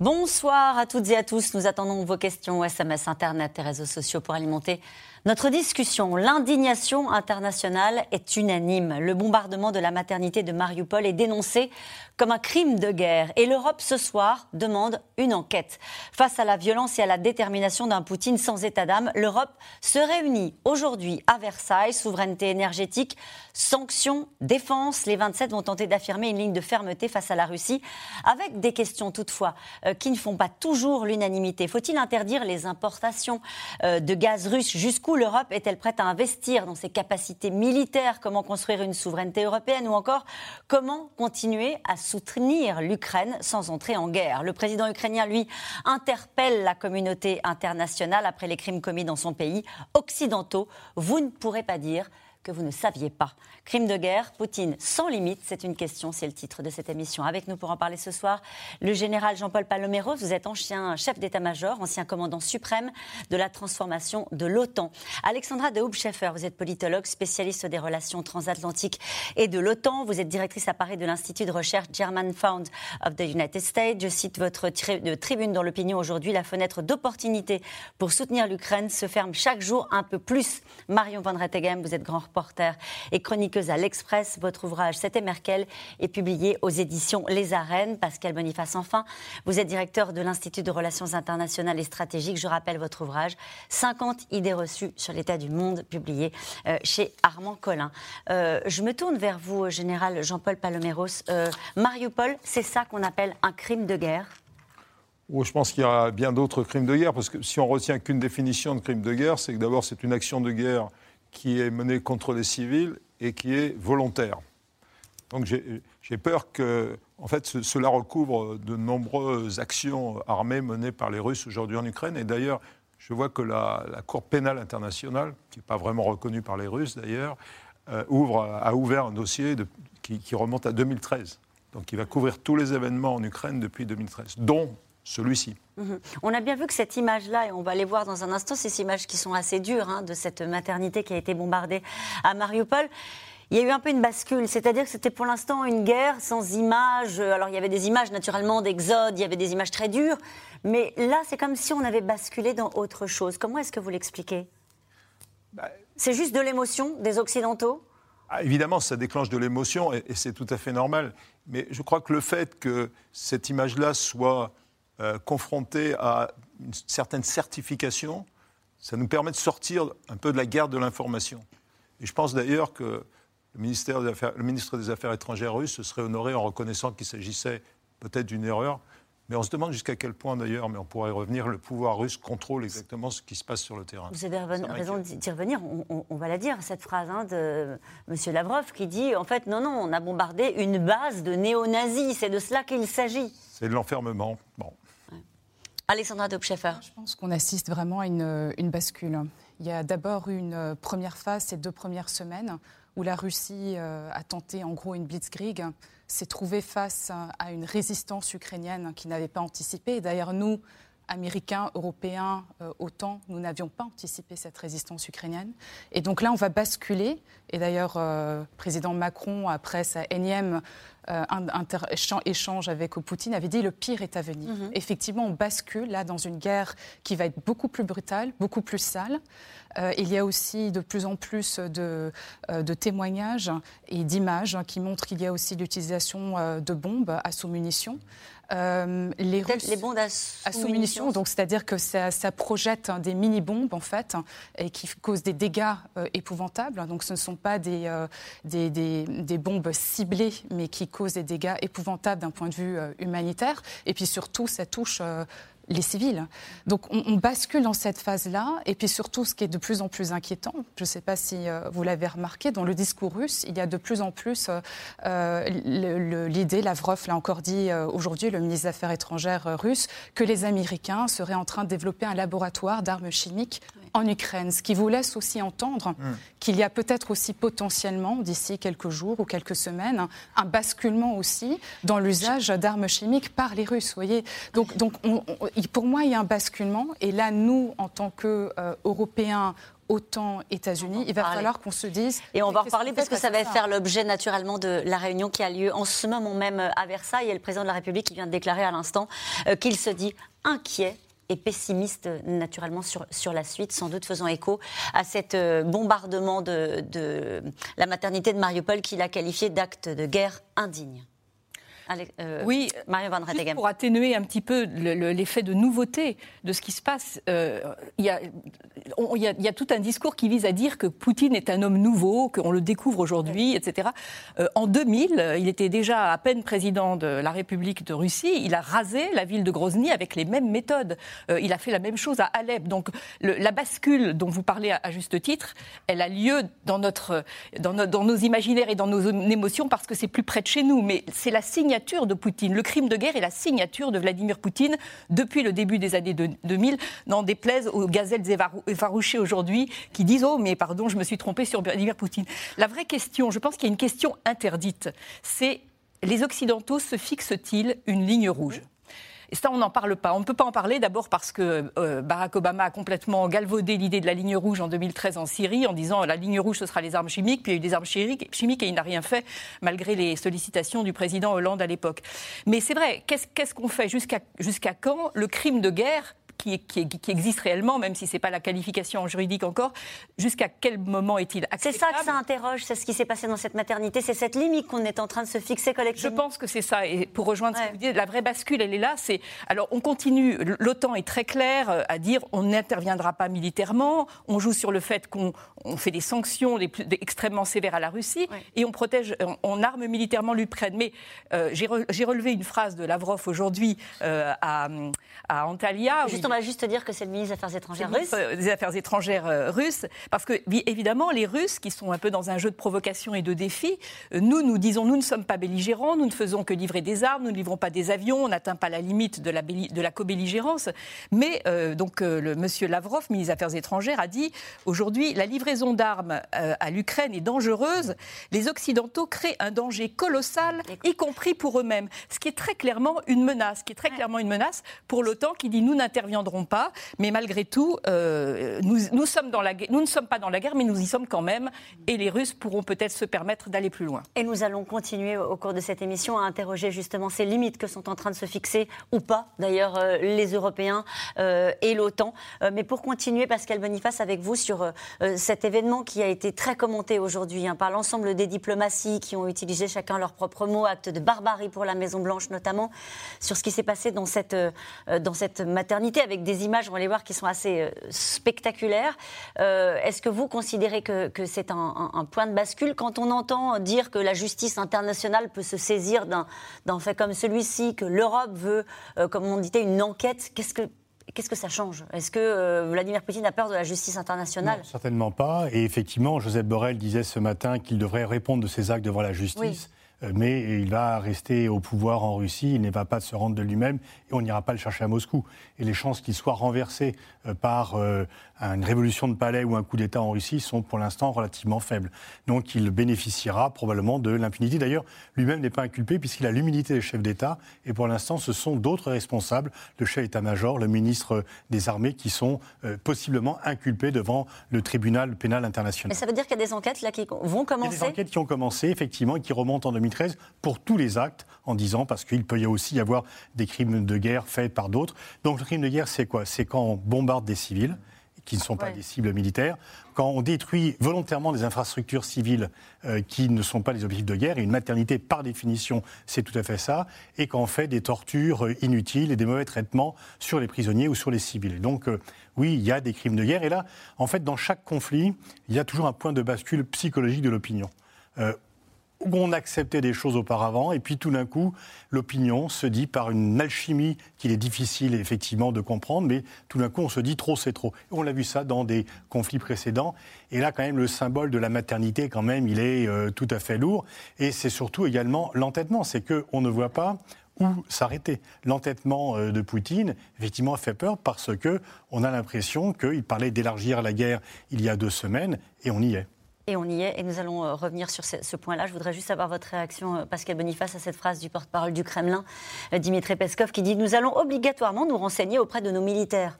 Bonsoir à toutes et à tous. Nous attendons vos questions SMS, Internet et réseaux sociaux pour alimenter notre discussion, l'indignation internationale est unanime. Le bombardement de la maternité de Mariupol est dénoncé comme un crime de guerre et l'Europe ce soir demande une enquête. Face à la violence et à la détermination d'un Poutine sans état d'âme, l'Europe se réunit aujourd'hui à Versailles, souveraineté énergétique, sanctions, défense. Les 27 vont tenter d'affirmer une ligne de fermeté face à la Russie avec des questions toutefois euh, qui ne font pas toujours l'unanimité. Faut-il interdire les importations euh, de gaz russe? Jusqu'où l'Europe est-elle prête à investir dans ses capacités militaires? Comment construire une souveraineté européenne? Ou encore, comment continuer à soutenir l'Ukraine sans entrer en guerre? Le président ukrainien, lui, interpelle la communauté internationale après les crimes commis dans son pays. Occidentaux, vous ne pourrez pas dire que vous ne saviez pas. Crime de guerre, Poutine sans limite, c'est une question, c'est le titre de cette émission. Avec nous pour en parler ce soir, le général Jean-Paul Paloméros, vous êtes ancien chef d'état-major, ancien commandant suprême de la transformation de l'OTAN. Alexandra de Houbscheffer, vous êtes politologue, spécialiste des relations transatlantiques et de l'OTAN. Vous êtes directrice à Paris de l'Institut de recherche German Fund of the United States. Je cite votre tribune dans l'opinion aujourd'hui, la fenêtre d'opportunité pour soutenir l'Ukraine se ferme chaque jour un peu plus. Marion Van Rettegem, vous êtes grand reporter et chroniqueuse à l'Express. Votre ouvrage C'était Merkel est publié aux éditions Les Arènes. Pascal Boniface, enfin, vous êtes directeur de l'Institut de Relations internationales et stratégiques. Je rappelle votre ouvrage 50 idées reçues sur l'état du monde, publié euh, chez Armand Collin. Euh, je me tourne vers vous, général Jean-Paul Paloméros. Euh, Mariupol, c'est ça qu'on appelle un crime de guerre? Je pense qu'il y a bien d'autres crimes de guerre, parce que si on retient qu'une définition de crime de guerre, c'est que d'abord c'est une action de guerre qui est menée contre les civils et qui est volontaire. Donc j'ai peur que, en fait, cela recouvre de nombreuses actions armées menées par les Russes aujourd'hui en Ukraine. Et d'ailleurs, je vois que la, Cour pénale internationale, qui n'est pas vraiment reconnue par les Russes d'ailleurs, euh, a ouvert un dossier qui, qui, remonte à 2013. Donc il va couvrir tous les événements en Ukraine depuis 2013, dont celui-ci. Mhm. On a bien vu que cette image-là, et on va les voir dans un instant, ces images qui sont assez dures, hein, de cette maternité qui a été bombardée à Mariupol, il y a eu un peu une bascule, c'est-à-dire que c'était pour l'instant une guerre sans images. Alors il y avait des images naturellement d'exode, il y avait des images très dures, mais là c'est comme si on avait basculé dans autre chose. Comment est-ce que vous l'expliquez? Bah, C'est juste de l'émotion des Occidentaux? Ah, Évidemment, ça déclenche de l'émotion et c'est tout à fait normal. Mais je crois que le fait que cette image-là soit euh, confronté à une certaine certification, ça nous permet de sortir un peu de la guerre de l'information. Et je pense d'ailleurs que le, ministère des Affaires, le ministre des Affaires étrangères russe se serait honoré en reconnaissant qu'il s'agissait peut-être d'une erreur. Mais on se demande jusqu'à quel point d'ailleurs, mais on pourrait revenir, le pouvoir russe contrôle exactement ce qui se passe sur le terrain. Vous avez raison d'y revenir, on, va la dire, cette phrase hein, de M. Lavrov qui dit en fait non, non, on a bombardé une base de néo-nazis, c'est de cela qu'il s'agit. C'est de l'enfermement. Bon. Alexandra Dobscheffer. Je pense qu'on assiste vraiment à une, bascule. Il y a d'abord une euh, première phase, ces deux premières semaines, où la Russie euh, a tenté en gros une blitzkrieg, s'est trouvée face à une résistance ukrainienne qui n'avait pas anticipé. D'ailleurs, nous, Américains, Européens, euh, autant, nous n'avions pas anticipé cette résistance ukrainienne. Et donc là, on va basculer. Et d'ailleurs, le président Macron, après sa énième euh, un, échange avec Poutine, avait dit le pire est à venir. Mhm. Effectivement, on bascule là dans une guerre qui va être beaucoup plus brutale, beaucoup plus sale. Euh, il y a aussi de plus en plus de, euh, témoignages et d'images qui montrent qu'il y a aussi l'utilisation de bombes à sous-munitions. Euh, les, les bombes à sous-munitions, donc c'est-à-dire que ça, projette des mini-bombes en fait et qui causent des dégâts euh, épouvantables. Donc ce ne sont pas des, euh, des, des, bombes ciblées, mais qui causent des dégâts épouvantables d'un point de vue humanitaire. Et puis surtout, ça touche les civils. Donc on, bascule dans cette phase-là. Et puis surtout, ce qui est de plus en plus inquiétant, je ne sais pas si euh, vous l'avez remarqué, dans le discours russe, il y a de plus en plus euh, euh, l'idée, Lavrov l'a encore dit aujourd'hui, le ministre des Affaires étrangères russe, que les Américains seraient en train de développer un laboratoire d'armes chimiques en Ukraine, ce qui vous laisse aussi entendre hmm. qu'il y a peut-être aussi potentiellement, d'ici quelques jours ou quelques semaines, un basculement aussi dans l'usage d'armes chimiques par les Russes. Voyez donc, donc Pour moi, il y a un basculement. Et là, nous, en tant qu'Européens, autant États-Unis, il va falloir qu'on se dise. Et on va en reparler parce que ça va faire l'objet naturellement de la réunion qui a lieu en ce moment même à Versailles. Et le président de la République qui vient de déclarer à l'instant euh, qu'il se dit inquiet et pessimiste naturellement sur, sur la suite, sans doute faisant écho à cet euh, bombardement de, de la maternité de Mariupol qu'il a qualifié d'acte de guerre indigne. Euh, oui, Marion Van pour atténuer un petit peu l'effet de nouveauté de ce qui se passe, euh, il y, a, tout un discours qui vise à dire que Poutine est un homme nouveau, qu'on le découvre aujourd'hui, etc. Euh, en 2000, il était déjà à peine président de la République de Russie. Il a rasé la ville de Grozny avec les mêmes méthodes. il a fait la même chose à Alep. Donc la bascule dont vous parlez à, juste titre, elle a lieu dans, notre, dans, dans nos imaginaires et dans nos émotions parce que c'est plus près de chez nous. Mais c'est la signature Le crime de guerre est la signature de Vladimir Poutine depuis le début des années 2000, n'en déplaise aux gazelles effarouchées aujourd'hui qui disent Oh, mais pardon, je me suis trompé sur Vladimir Poutine. La vraie question, je pense qu'il y a une question interdite, c'est les Occidentaux se fixent-ils une ligne rouge? Et ça, on n'en parle pas. On ne peut pas en parler d'abord parce que euh, Barack Obama a complètement galvaudé l'idée de la ligne rouge en 2013 en Syrie en disant la ligne rouge, ce sera les armes chimiques. Puis il y a eu des armes chimiques et il n'a rien fait malgré les sollicitations du président Hollande à l'époque. Mais c'est vrai, qu'est-ce qu'on fait? Jusqu'à quand le crime de guerre qui, existe réellement, même si ce n'est pas la qualification juridique encore, jusqu'à quel moment est-il acceptable C'est ça que ça interroge, c'est ce qui s'est passé dans cette maternité, c'est cette limite qu'on est en train de se fixer collectivement. Je pense que c'est ça, et pour rejoindre ce que vous dites, la vraie bascule, elle est là, c'est... Alors on continue, l'OTAN est très clair euh, à dire on n'interviendra pas militairement, on joue sur le fait qu'on fait des sanctions extrêmement sévères à la Russie, et on protège, on, arme militairement l'Ukraine. Mais euh, j'ai relevé une phrase de Lavrov aujourd'hui euh, à, à Antalya on va juste dire que c'est le ministre des Affaires étrangères russe. Euh, des Affaires étrangères euh, russes, parce que évidemment, les Russes, qui sont un peu dans un jeu de provocation et de défi, euh, nous, nous disons, nous ne sommes pas belligérants, nous ne faisons que livrer des armes, nous ne livrons pas des avions, on n'atteint pas la limite de la, de la co-belligérance. Mais donc, le monsieur Lavrov, ministre des Affaires étrangères, a dit aujourd'hui, la livraison d'armes à l'Ukraine est dangereuse. Les Occidentaux créent un danger colossal, y compris pour eux-mêmes. Ce qui est très clairement une menace, qui est très clairement une menace pour l'OTAN, qui dit nous n'interviendrons pas. Mais malgré tout, euh, nous, sommes dans la, nous ne sommes pas dans la guerre, mais nous y sommes quand même. Et les Russes pourront peut-être se permettre d'aller plus loin. Et nous allons continuer au cours de cette émission à interroger justement ces limites que sont en train de se fixer, ou pas d'ailleurs, euh, les Européens euh, et l'OTAN. mais pour continuer, Pascal Boniface, avec vous sur cet événement qui a été très commenté aujourd'hui hein, par l'ensemble des diplomaties qui ont utilisé chacun leurs propres mots, acte de barbarie pour la Maison-Blanche notamment, sur ce qui s'est passé dans cette, maternité des images, on va les voir, qui sont assez euh, spectaculaires. Euh, est-ce que vous considérez que, c'est un, point de bascule quand on entend dire que la justice internationale peut se saisir d'un fait comme celui-ci, que l'Europe veut, euh, comme on disait, une enquête? Qu'est-ce que Qu'est-ce que ça change? Est-ce que Vladimir Poutine a peur de la justice internationale? Certainement pas. Et effectivement, Joseph Borrell disait ce matin qu'il devrait répondre de ses actes devant la justice. Mais il va rester au pouvoir en Russie, il ne va pas se rendre de lui-même et on n'ira pas le chercher à Moscou. Et les chances qu'il soit renversé euh, par euh, une révolution de palais ou un coup d'État en Russie sont pour l'instant relativement faibles. Donc il bénéficiera probablement de l'impunité. D'ailleurs, lui-même n'est pas inculpé puisqu'il a l'humilité des chefs d'État et pour l'instant ce sont d'autres responsables, le chef d'état-major, le ministre des Armées, qui sont possiblement inculpés devant le tribunal pénal international. Mais ça veut dire qu'il y a des enquêtes là qui vont commencer Il y a des enquêtes qui ont commencé effectivement et qui remontent en 2000 pour tous les actes, en disant, parce qu'il peut y aussi y avoir des crimes de guerre faits par d'autres. Donc le crime de guerre, c'est quoi? C'est quand on bombarde des civils qui ne sont pas des cibles militaires, quand on détruit volontairement des infrastructures civiles euh, qui ne sont pas des objectifs de guerre, et une maternité par définition, c'est tout à fait ça, et quand on fait des tortures euh, inutiles et des mauvais traitements sur les prisonniers ou sur les civils. donc euh, oui, il y a des crimes de guerre, et là, en fait, dans chaque conflit, il y a toujours un point de bascule psychologique de l'opinion on acceptait des choses auparavant, et puis tout d'un coup, l'opinion se dit par une alchimie qu'il est difficile effectivement de comprendre, mais tout d'un coup, on se dit trop, c'est trop. on l'a vu ça dans des conflits précédents. Et là, quand même, le symbole de la maternité, quand même, il est euh, tout à fait lourd. Et c'est surtout également l'entêtement, c'est qu'on ne voit pas où s'arrêter. L'entêtement euh, de Poutine, effectivement, fait peur parce que on a l'impression qu'il parlait d'élargir la guerre il y a deux semaines, et on y est. Et on y est, et nous allons euh, revenir sur ce, point-là. Je voudrais juste avoir votre réaction, euh, Pascal Boniface, à cette phrase du porte-parole du Kremlin, euh, Dimitri Peskov, qui dit Nous allons obligatoirement nous renseigner auprès de nos militaires.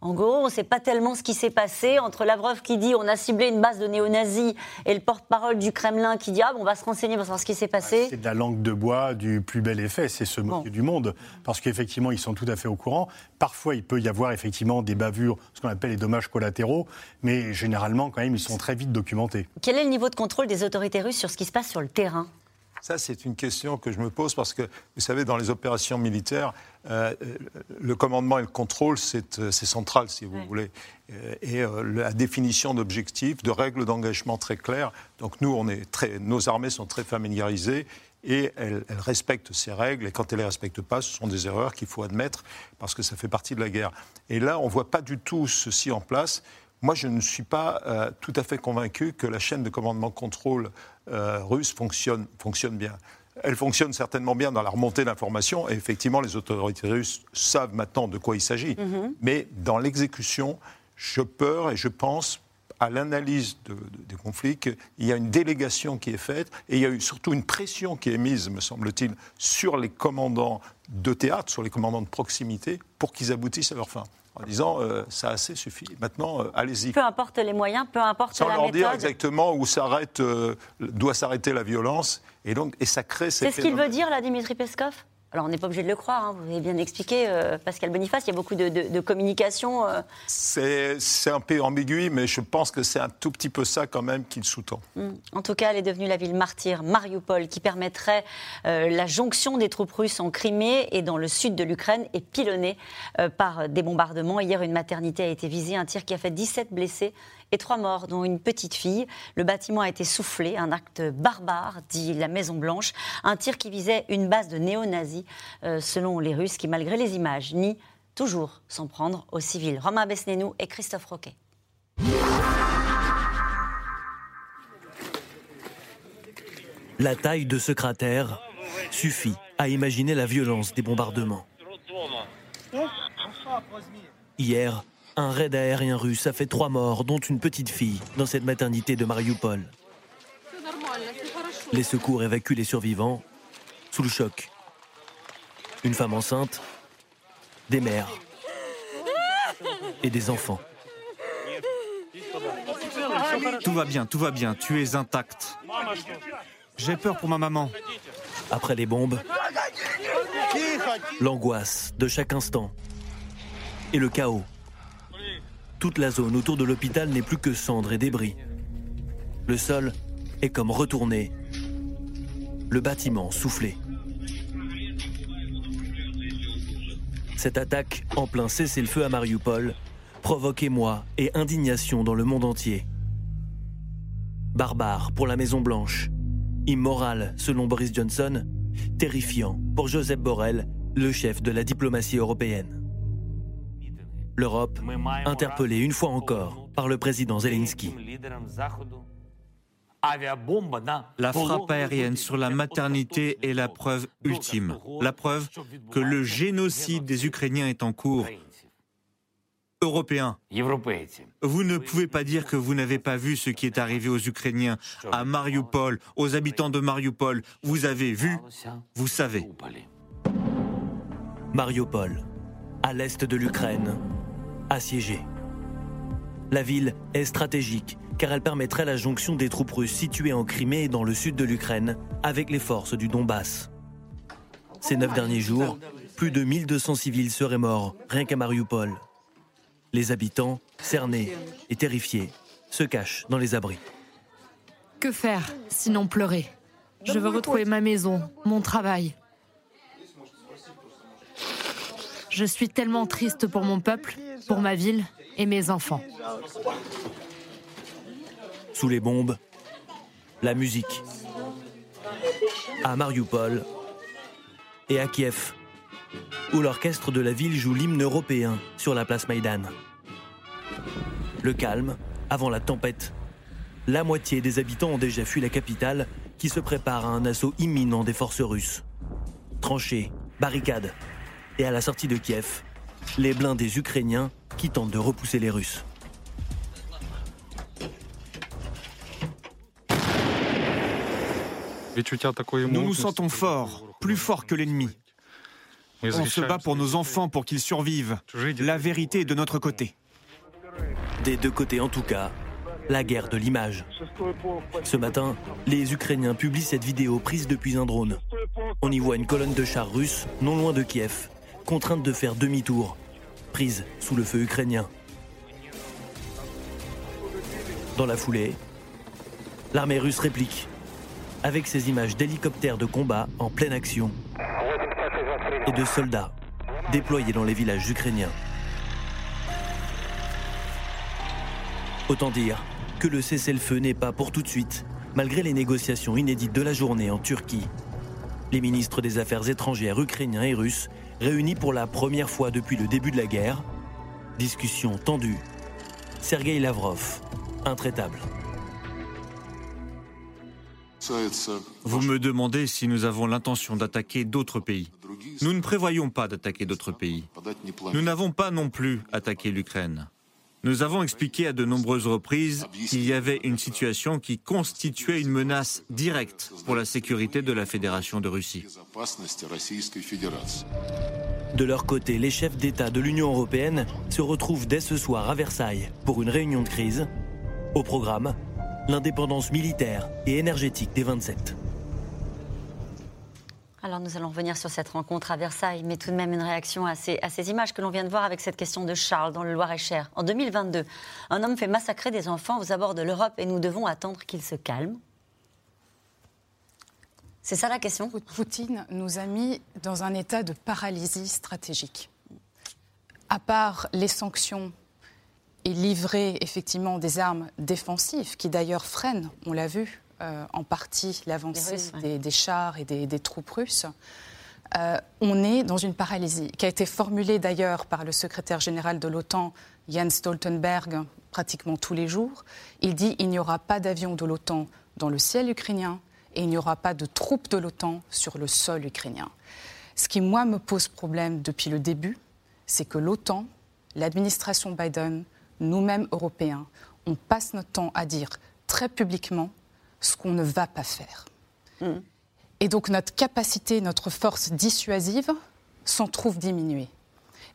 En gros, on ne sait pas tellement ce qui s'est passé entre Lavrov qui dit on a ciblé une base de néo-nazis et le porte-parole du Kremlin qui dit ah bon, on va se renseigner pour savoir ce qui s'est passé. C'est de la langue de bois du plus bel effet, c'est ce moquer du monde. Parce qu'effectivement, ils sont tout à fait au courant. Parfois, il peut y avoir effectivement des bavures, ce qu'on appelle les dommages collatéraux, mais généralement, quand même, ils sont très vite documentés. Quel est le niveau de contrôle des autorités russes sur ce qui se passe sur le terrain? Ça, c'est une question que je me pose parce que, vous savez, dans les opérations militaires, euh, le commandement et le contrôle, c'est euh, central, si vous voulez. Euh, et la définition d'objectifs, de règles d'engagement très claires. Donc nous, on est très, nos armées sont très familiarisées et elles, elles, respectent ces règles. Et quand elles ne les respectent pas, ce sont des erreurs qu'il faut admettre parce que ça fait partie de la guerre. Et là, on ne voit pas du tout ceci en place. Moi, je ne suis pas tout à fait convaincu que la chaîne de commandement-contrôle euh, russe fonctionne, fonctionne bien. Elle fonctionne certainement bien dans la remontée d'informations, et effectivement, les autorités russes savent maintenant de quoi il s'agit. Mhm. Mais dans l'exécution, je peur et je pense à l'analyse des conflits qu'il y a une délégation qui est faite et il y a eu surtout une pression qui est mise, me semble-t-il, sur les commandants de théâtre, sur les commandants de proximité, pour qu'ils aboutissent à leur fin en disant euh, ça assez suffit. Maintenant, euh, allez-y. Peu importe les moyens, peu importe Sans la leur dire exactement où s'arrête, euh, doit s'arrêter la violence, et donc et ça crée. C'est ce qu'il veut dire là, Dimitri Peskov? Alors, on n'est pas obligé de le croire, hein. vous avez bien expliqué, euh, Pascal Boniface, il y a beaucoup de, communication. Euh. C'est un peu ambigu, mais je pense que c'est un tout petit peu ça quand même qu'il sous-tend. Hmm. En tout cas, elle est devenue la ville martyre, Mariupol, qui permettrait euh, la jonction des troupes russes en Crimée et dans le sud de l'Ukraine, est pilonnée par des bombardements. Hier, une maternité a été visée, un tir qui a fait 17 blessés et trois morts, dont une petite fille. Le bâtiment a été soufflé, un acte barbare, dit la Maison-Blanche. Un tir qui visait une base de néo-nazis, euh, selon les Russes, qui, malgré les images, nient toujours s'en prendre aux civils. Romain Besnénou et Christophe Roquet. La taille de ce cratère suffit à imaginer la violence des bombardements. Hier, un raid aérien russe a fait trois morts, dont une petite fille, dans cette maternité de Mariupol. Les secours évacuent les survivants sous le choc. Une femme enceinte, des mères et des enfants. Tout va bien, tout va bien, tu es intacte. J'ai peur pour ma maman. Après les bombes, l'angoisse de chaque instant et le chaos toute la zone autour de l'hôpital n'est plus que cendres et débris. Le sol est comme retourné. Le bâtiment soufflé. Cette attaque en plein cessez-le-feu à Mariupol provoque émoi et indignation dans le monde entier. Barbare pour la Maison Blanche, immoral selon Boris Johnson, terrifiant pour Joseph Borrell, le chef de la diplomatie européenne l'Europe interpellée une fois encore par le président Zelensky. La frappe aérienne sur la maternité est la preuve ultime, la preuve que le génocide des Ukrainiens est en cours. Européens, vous ne pouvez pas dire que vous n'avez pas vu ce qui est arrivé aux Ukrainiens, à Mariupol, aux habitants de Mariupol. Vous avez vu, vous savez. Mariupol, à l'est de l'Ukraine, assiégée. La ville est stratégique car elle permettrait la jonction des troupes russes situées en Crimée et dans le sud de l'Ukraine avec les forces du Donbass. Ces neuf derniers jours, plus de 1200 civils seraient morts rien qu'à Mariupol. Les habitants, cernés et terrifiés, se cachent dans les abris. Que faire sinon pleurer? Je veux retrouver ma maison, mon travail. Je suis tellement triste pour mon peuple pour ma ville et mes enfants. Sous les bombes, la musique. À Mariupol et à Kiev, où l'orchestre de la ville joue l'hymne européen sur la place Maïdan. Le calme avant la tempête. La moitié des habitants ont déjà fui la capitale qui se prépare à un assaut imminent des forces russes. Tranchées, barricades. Et à la sortie de Kiev, les blindés ukrainiens qui tentent de repousser les Russes. Nous nous sentons forts, plus forts que l'ennemi. On se bat pour nos enfants, pour qu'ils survivent. La vérité est de notre côté. Des deux côtés en tout cas, la guerre de l'image. Ce matin, les Ukrainiens publient cette vidéo prise depuis un drone. On y voit une colonne de chars russes, non loin de Kiev, contrainte de faire demi-tour, prise sous le feu ukrainien. Dans la foulée, l'armée russe réplique, avec ces images d'hélicoptères de combat en pleine action et de soldats déployés dans les villages ukrainiens. Autant dire que le cessez-le-feu n'est pas pour tout de suite, malgré les négociations inédites de la journée en Turquie. Les ministres des Affaires étrangères ukrainiens et russes réunis pour la première fois depuis le début de la guerre. Discussion tendue. Sergei Lavrov, intraitable. Vous me demandez si nous avons l'intention d'attaquer d'autres pays. Nous ne prévoyons pas d'attaquer d'autres pays. Nous n'avons pas non plus attaqué l'Ukraine. Nous avons expliqué à de nombreuses reprises qu'il y avait une situation qui constituait une menace directe pour la sécurité de la Fédération de Russie. De leur côté, les chefs d'État de l'Union européenne se retrouvent dès ce soir à Versailles pour une réunion de crise. Au programme, l'indépendance militaire et énergétique des 27. Alors nous allons revenir sur cette rencontre à Versailles, mais tout de même une réaction à ces, images que l'on vient de voir avec cette question de Charles dans le Loir-et-Cher. En 2022, un homme fait massacrer des enfants aux abords de l'Europe et nous devons attendre qu'il se calme. C'est ça la question? Poutine nous a mis dans un état de paralysie stratégique. À part les sanctions et livrer effectivement des armes défensives, qui d'ailleurs freinent, on l'a vu, euh, en partie l'avancée des, chars et des, troupes russes. Euh, on est dans une paralysie qui a été formulée d'ailleurs par le secrétaire général de l'OTAN, Jens Stoltenberg, pratiquement tous les jours. Il dit il n'y aura pas d'avions de l'OTAN dans le ciel ukrainien et il n'y aura pas de troupes de l'OTAN sur le sol ukrainien. Ce qui, moi, me pose problème depuis le début, c'est que l'OTAN, l'administration Biden, nous-mêmes Européens, on passe notre temps à dire très publiquement ce qu'on ne va pas faire. Mm. Et donc notre capacité, notre force dissuasive s'en trouve diminuée.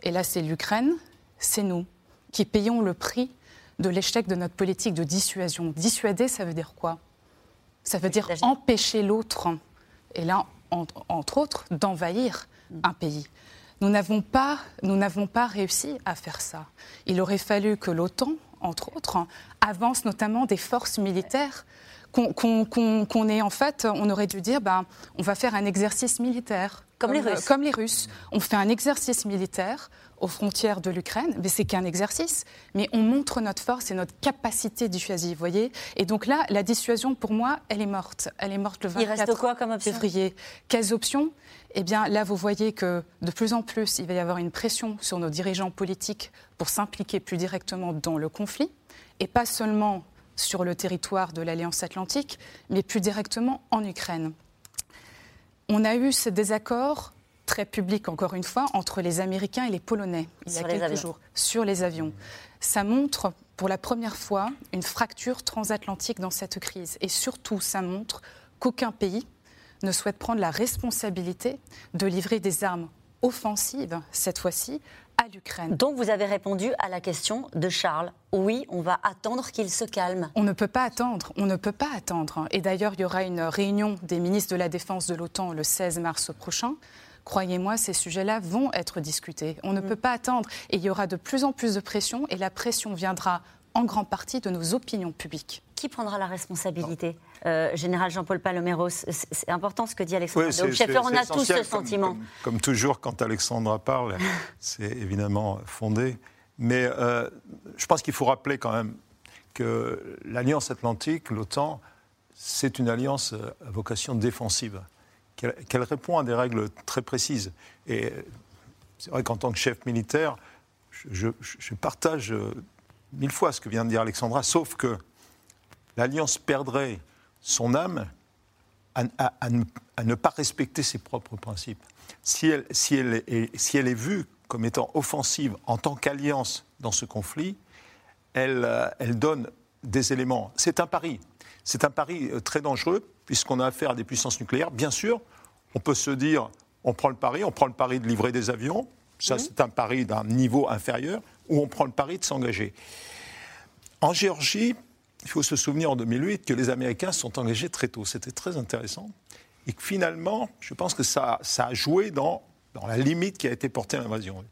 Et là, c'est l'Ukraine, c'est nous qui payons le prix de l'échec de notre politique de dissuasion. Dissuader, ça veut dire quoi? Ça veut dire empêcher l'autre, et là, entre autres, d'envahir mm. un pays. Nous n'avons pas, pas réussi à faire ça. Il aurait fallu que l'OTAN, entre autres, avance notamment des forces militaires qu'on ait en fait, on aurait dû dire, ben, on va faire un exercice militaire. Comme, les Russes. Comme les Russes. On fait un exercice militaire aux frontières de l'Ukraine, mais c'est qu'un exercice, mais on montre notre force et notre capacité dissuasive, vous voyez Et donc là, la dissuasion, pour moi, elle est morte. Elle est morte le 24 quoi comme option? février. Quelles options? Eh bien, là, vous voyez que de plus en plus, il va y avoir une pression sur nos dirigeants politiques pour s'impliquer plus directement dans le conflit, et pas seulement sur le territoire de l'Alliance atlantique, mais plus directement en Ukraine. On a eu ce désaccord très public, encore une fois, entre les Américains et les Polonais, il y a quelques jours, sur les avions. Ça montre pour la première fois une fracture transatlantique dans cette crise. Et surtout, ça montre qu'aucun pays ne souhaite prendre la responsabilité de livrer des armes offensives, cette fois-ci, à l'Ukraine. Donc vous avez répondu à la question de Charles. Oui, on va attendre qu'il se calme. On ne peut pas attendre, on ne peut pas attendre. Et d'ailleurs, il y aura une réunion des ministres de la Défense de l'OTAN le 16 mars prochain. Croyez-moi, ces sujets-là vont être discutés. On ne mm. peut pas attendre. Et il y aura de plus en plus de pression, et la pression viendra en grande partie de nos opinions publiques. Qui prendra la responsabilité euh, Général Jean-Paul Paloméros, c'est important ce que dit Alexandre. Oui, on a tous ce sentiment. Comme, toujours, quand Alexandra parle, c'est évidemment fondé. Mais euh, je pense qu'il faut rappeler quand même que l'Alliance Atlantique, l'OTAN, c'est une alliance à vocation défensive, qu'elle répond à des règles très précises. Et c'est vrai qu'en tant que chef militaire, je, je, partage mille fois ce que vient de dire Alexandra, sauf que l'Alliance perdrait son âme à, ne, pas respecter ses propres principes. Si elle, si, elle est, si elle est vue comme étant offensive en tant qu'alliance dans ce conflit, elle, euh, elle donne des éléments. C'est un pari. c'est un pari euh, très dangereux, puisqu'on a affaire à des puissances nucléaires. Bien sûr, on peut se dire, on prend le pari, on prend le pari de livrer des avions, ça mmh. c'est un pari d'un niveau inférieur, ou on prend le pari de s'engager. En Géorgie, il faut se souvenir en 2008 que les Américains se sont engagés très tôt. C'était très intéressant. Et que finalement, je pense que ça, ça a joué dans, dans la limite qui a été portée à l'invasion.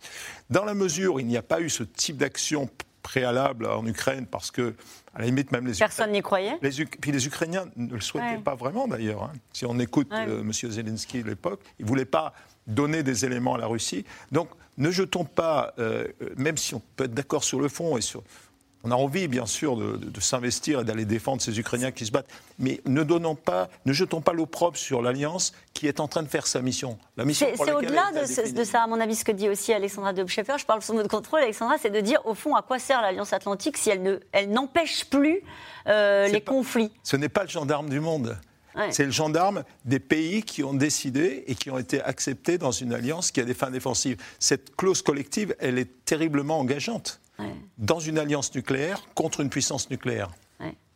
Dans la mesure où il n'y a pas eu ce type d'action préalable en Ukraine, parce que, à la limite, même les Personne n'y croyait. Les, puis les Ukrainiens ne le souhaitaient pas vraiment, d'ailleurs. Hein. Si on écoute euh, M. Zelensky de l'époque, il ne voulait pas donner des éléments à la Russie. Donc, ne jetons pas, euh, même si on peut être d'accord sur le fond et sur, on a envie, bien sûr, de, s'investir et d'aller défendre ces Ukrainiens qui se battent, mais ne donnons pas, ne jetons pas l'opprobre sur l'alliance qui est en train de faire sa mission. La mission c'est au-delà de, ça, à mon avis, ce que dit aussi Alexandra Dobscheffer. Je parle sous votre contrôle, Alexandra, c'est de dire au fond à quoi sert l'alliance atlantique si elle ne, elle n'empêche plus euh, les conflits? Ce n'est pas le gendarme du monde. C'est le gendarme des pays qui ont décidé et qui ont été acceptés dans une alliance qui a des fins défensives. Cette clause collective, elle est terriblement engageante dans une alliance nucléaire contre une puissance nucléaire.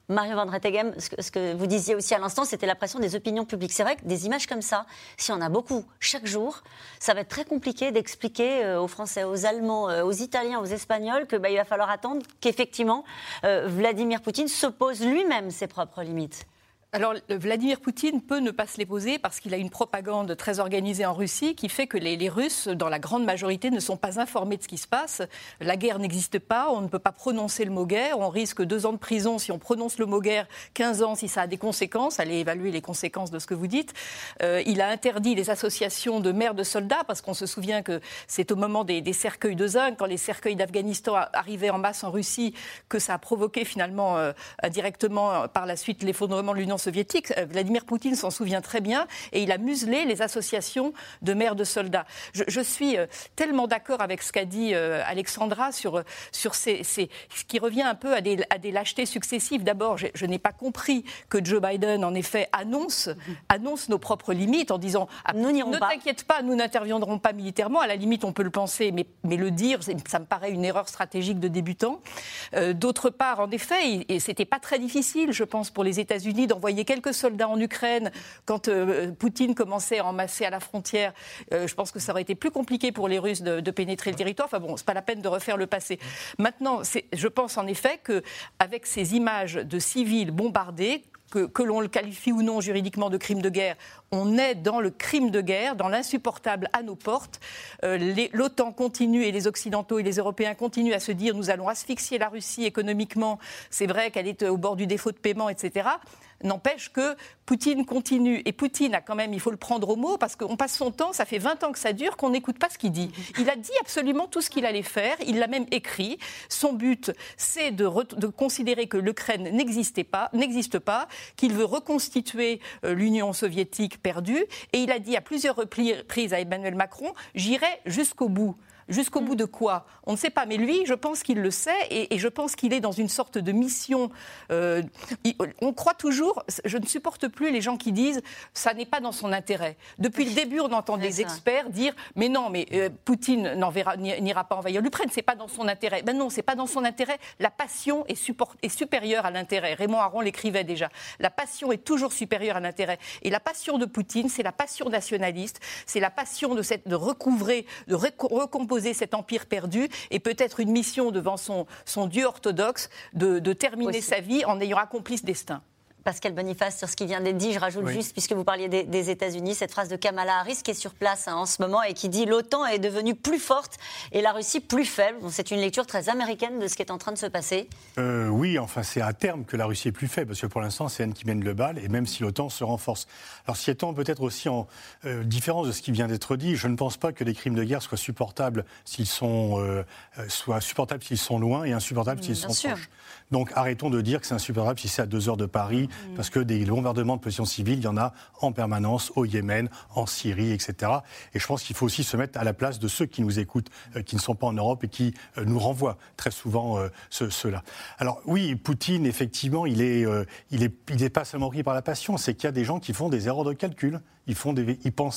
Mario Van Rettegem, ce que, vous disiez aussi à l'instant, c'était la pression des opinions publiques. C'est vrai que des images comme ça, si on a beaucoup chaque jour, ça va être très compliqué d'expliquer euh, aux Français, aux Allemands, euh, aux Italiens, aux Espagnols qu'il bah, va falloir attendre qu'effectivement euh, Vladimir Poutine se pose lui-même ses propres limites. Alors, Vladimir Poutine peut ne pas se les poser parce qu'il a une propagande très organisée en Russie qui fait que les, Russes, dans la grande majorité, ne sont pas informés de ce qui se passe. La guerre n'existe pas, on ne peut pas prononcer le mot guerre, on risque deux ans de prison si on prononce le mot guerre, 15 ans si ça a des conséquences, allez évaluer les conséquences de ce que vous dites. Euh, il a interdit les associations de mères de soldats parce qu'on se souvient que c'est au moment des, cercueils de zinc, quand les cercueils d'Afghanistan arrivaient en masse en Russie, que ça a provoqué finalement euh, indirectement par la suite l'effondrement de l'Union soviétique. Euh, Vladimir Poutine s'en souvient très bien et il a muselé les associations de mères de soldats. Je, suis euh, tellement d'accord avec ce qu'a dit euh, Alexandra sur, sur ces, ce qui revient un peu à des, à des lâchetés successives. D'abord, je, n'ai pas compris que Joe Biden, en effet, annonce, annonce nos propres limites en disant ah, nous Ne t'inquiète pas, nous n'interviendrons pas militairement. À la limite, on peut le penser, mais, mais le dire, ça me paraît une erreur stratégique de débutant. D'autre part, en effet, et c'était pas très difficile, je pense, pour les États-Unis d'envoyer envoyé quelques soldats en Ukraine quand euh, Poutine commençait à emmasser à la frontière. Euh, je pense que ça aurait été plus compliqué pour les Russes de, pénétrer le territoire. Enfin bon, c'est pas la peine de refaire le passé. Maintenant, je pense en effet qu'avec ces images de civils bombardés, que, l'on le qualifie ou non juridiquement de crime de guerre, on est dans le crime de guerre, dans l'insupportable à nos portes. Euh, L'OTAN continue et les Occidentaux et les Européens continuent à se dire nous allons asphyxier la Russie économiquement. C'est vrai qu'elle est au bord du défaut de paiement, etc. N'empêche que Poutine continue. Et Poutine a quand même, il faut le prendre au mot, parce qu'on passe son temps, ça fait 20 ans que ça dure, qu'on n'écoute pas ce qu'il dit. Il a dit absolument tout ce qu'il allait faire, il l'a même écrit. Son but, c'est de, considérer que l'Ukraine n'existait pas, n'existe pas, qu'il veut reconstituer euh, l'Union soviétique perdue. Et il a dit à plusieurs reprises à Emmanuel Macron, j'irai jusqu'au bout. Jusqu'au bout de quoi? On ne sait pas. Mais lui, je pense qu'il le sait et, je pense qu'il est dans une sorte de mission. Euh, on croit toujours. Je ne supporte plus les gens qui disent ça n'est pas dans son intérêt. Depuis le début, on entend des experts dire mais non, mais euh, Poutine n'ira pas envahir l'Ukraine. C'est pas dans son intérêt. Ben non, c'est pas dans son intérêt. La passion est, est supérieure à l'intérêt. Raymond Aron l'écrivait déjà. La passion est toujours supérieure à l'intérêt. Et la passion de Poutine, c'est la passion nationaliste. C'est la passion de, cette, de recouvrer, de recomposer cet empire perdu et peut-être une mission devant son, son Dieu orthodoxe de, terminer sa vie en ayant accompli ce destin. Pascal Boniface, sur ce qui vient d'être dit, je rajoute juste, puisque vous parliez des, États-Unis, cette phrase de Kamala Harris qui est sur place hein, en ce moment et qui dit l'OTAN est devenue plus forte et la Russie plus faible. c'est une lecture très américaine de ce qui est en train de se passer. Euh, oui, enfin, c'est à terme que la Russie est plus faible, parce que pour l'instant, c'est elle qui mène le bal, et même si l'OTAN se renforce. Alors, si étant peut-être aussi en euh, différence de ce qui vient d'être dit, je ne pense pas que les crimes de guerre soient supportables s'ils sont, euh, soient supportables s'ils sont loin et insupportables s'ils sont proches. Donc, arrêtons de dire que c'est insupportable si c'est à deux heures de Paris Mm. parce que des bombardements de positions civiles, il y en a en permanence au Yémen, en Syrie, etc. Et je pense qu'il faut aussi se mettre à la place de ceux qui nous écoutent, euh, qui ne sont pas en Europe et qui euh, nous renvoient très souvent euh, ceux-là. Alors oui, Poutine, effectivement, il est, il est, il est pas seulement pris par la passion, c'est qu'il y a des gens qui font des erreurs de calcul ils, font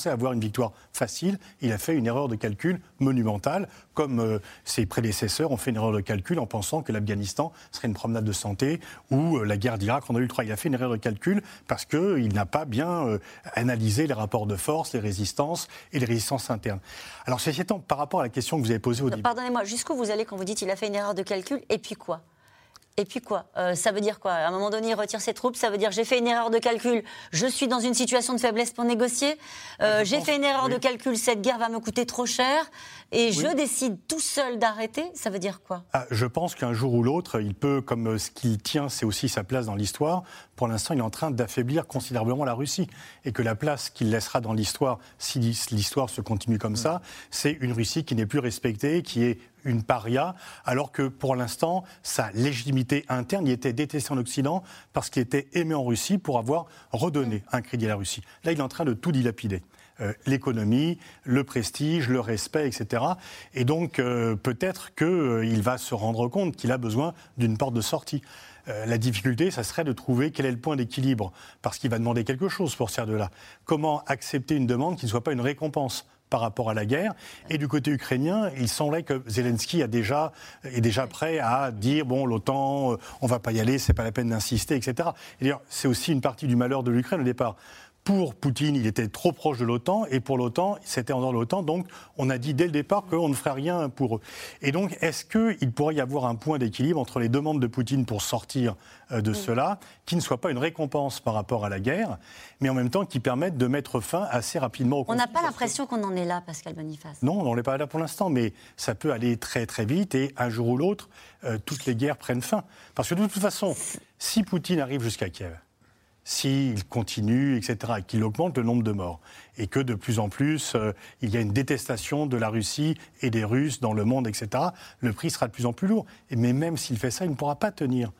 avoir une victoire facile. Il a fait une erreur de calcul monumentale, comme euh, ses prédécesseurs ont fait une erreur de calcul en pensant que l'Afghanistan serait une promenade de santé ou euh, la guerre d'Irak en a eu le 3. Il a fait une erreur de calcul parce qu'il n'a pas bien euh, analysé les rapports de force, les résistances et les résistances internes. Alors, ceci étant, par rapport à la question que vous avez posée au début. Pardonnez-moi, jusqu'où vous allez quand vous dites qu'il a fait une erreur de calcul et puis quoi? Et puis quoi euh, Ça veut dire quoi? À un moment donné, il retire ses troupes, ça veut dire j'ai fait une erreur de calcul, je suis dans une situation de faiblesse pour négocier, euh, j'ai fait une erreur de calcul, cette guerre va me coûter trop cher, et je décide tout seul d'arrêter, ça veut dire quoi? Ah, Je pense qu'un jour ou l'autre, il peut, comme ce qu'il tient, c'est aussi sa place dans l'histoire, pour l'instant, il est en train d'affaiblir considérablement la Russie. Et que la place qu'il laissera dans l'histoire, si l'histoire se continue comme ça, c'est une Russie qui n'est plus respectée, qui est une paria, alors que pour l'instant, sa légitimité interne y était détestée en Occident parce qu'il était aimé en Russie pour avoir redonné un crédit à la Russie. Là, il est en train de tout dilapider. Euh, l'économie, le prestige, le respect, etc. Et donc, euh, peut-être qu'il euh, va se rendre compte qu'il a besoin d'une porte de sortie. La difficulté, ça serait de trouver quel est le point d'équilibre, parce qu'il va demander quelque chose pour sortir de là. Comment accepter une demande qui ne soit pas une récompense par rapport à la guerre? Et du côté ukrainien, il semblerait que Zelensky a déjà, est déjà prêt à dire bon, l'OTAN, euh, on va pas y aller, c'est pas la peine d'insister, etc. Et c'est aussi une partie du malheur de l'Ukraine au départ pour Poutine, il était trop proche de l'OTAN, et pour l'OTAN, c'était en dehors de l'OTAN. Donc, on a dit dès le départ qu'on ne ferait rien pour eux. Et donc, est-ce qu'il pourrait y avoir un point d'équilibre entre les demandes de Poutine pour sortir euh, de cela, qui ne soit pas une récompense par rapport à la guerre, mais en même temps qui permette de mettre fin assez rapidement au conflit On n'a pas l'impression qu'on en est là, Pascal Boniface. Non, on n'est pas là pour l'instant, mais ça peut aller très très vite, et un jour ou l'autre, euh, toutes les guerres prennent fin. Parce que de toute façon, si Poutine arrive jusqu'à Kiev, s'il continue, etc., et qu'il augmente le nombre de morts, et que de plus en plus, euh, il y a une détestation de la Russie et des Russes dans le monde, etc., le prix sera de plus en plus lourd. Mais même s'il fait ça, il ne pourra pas tenir.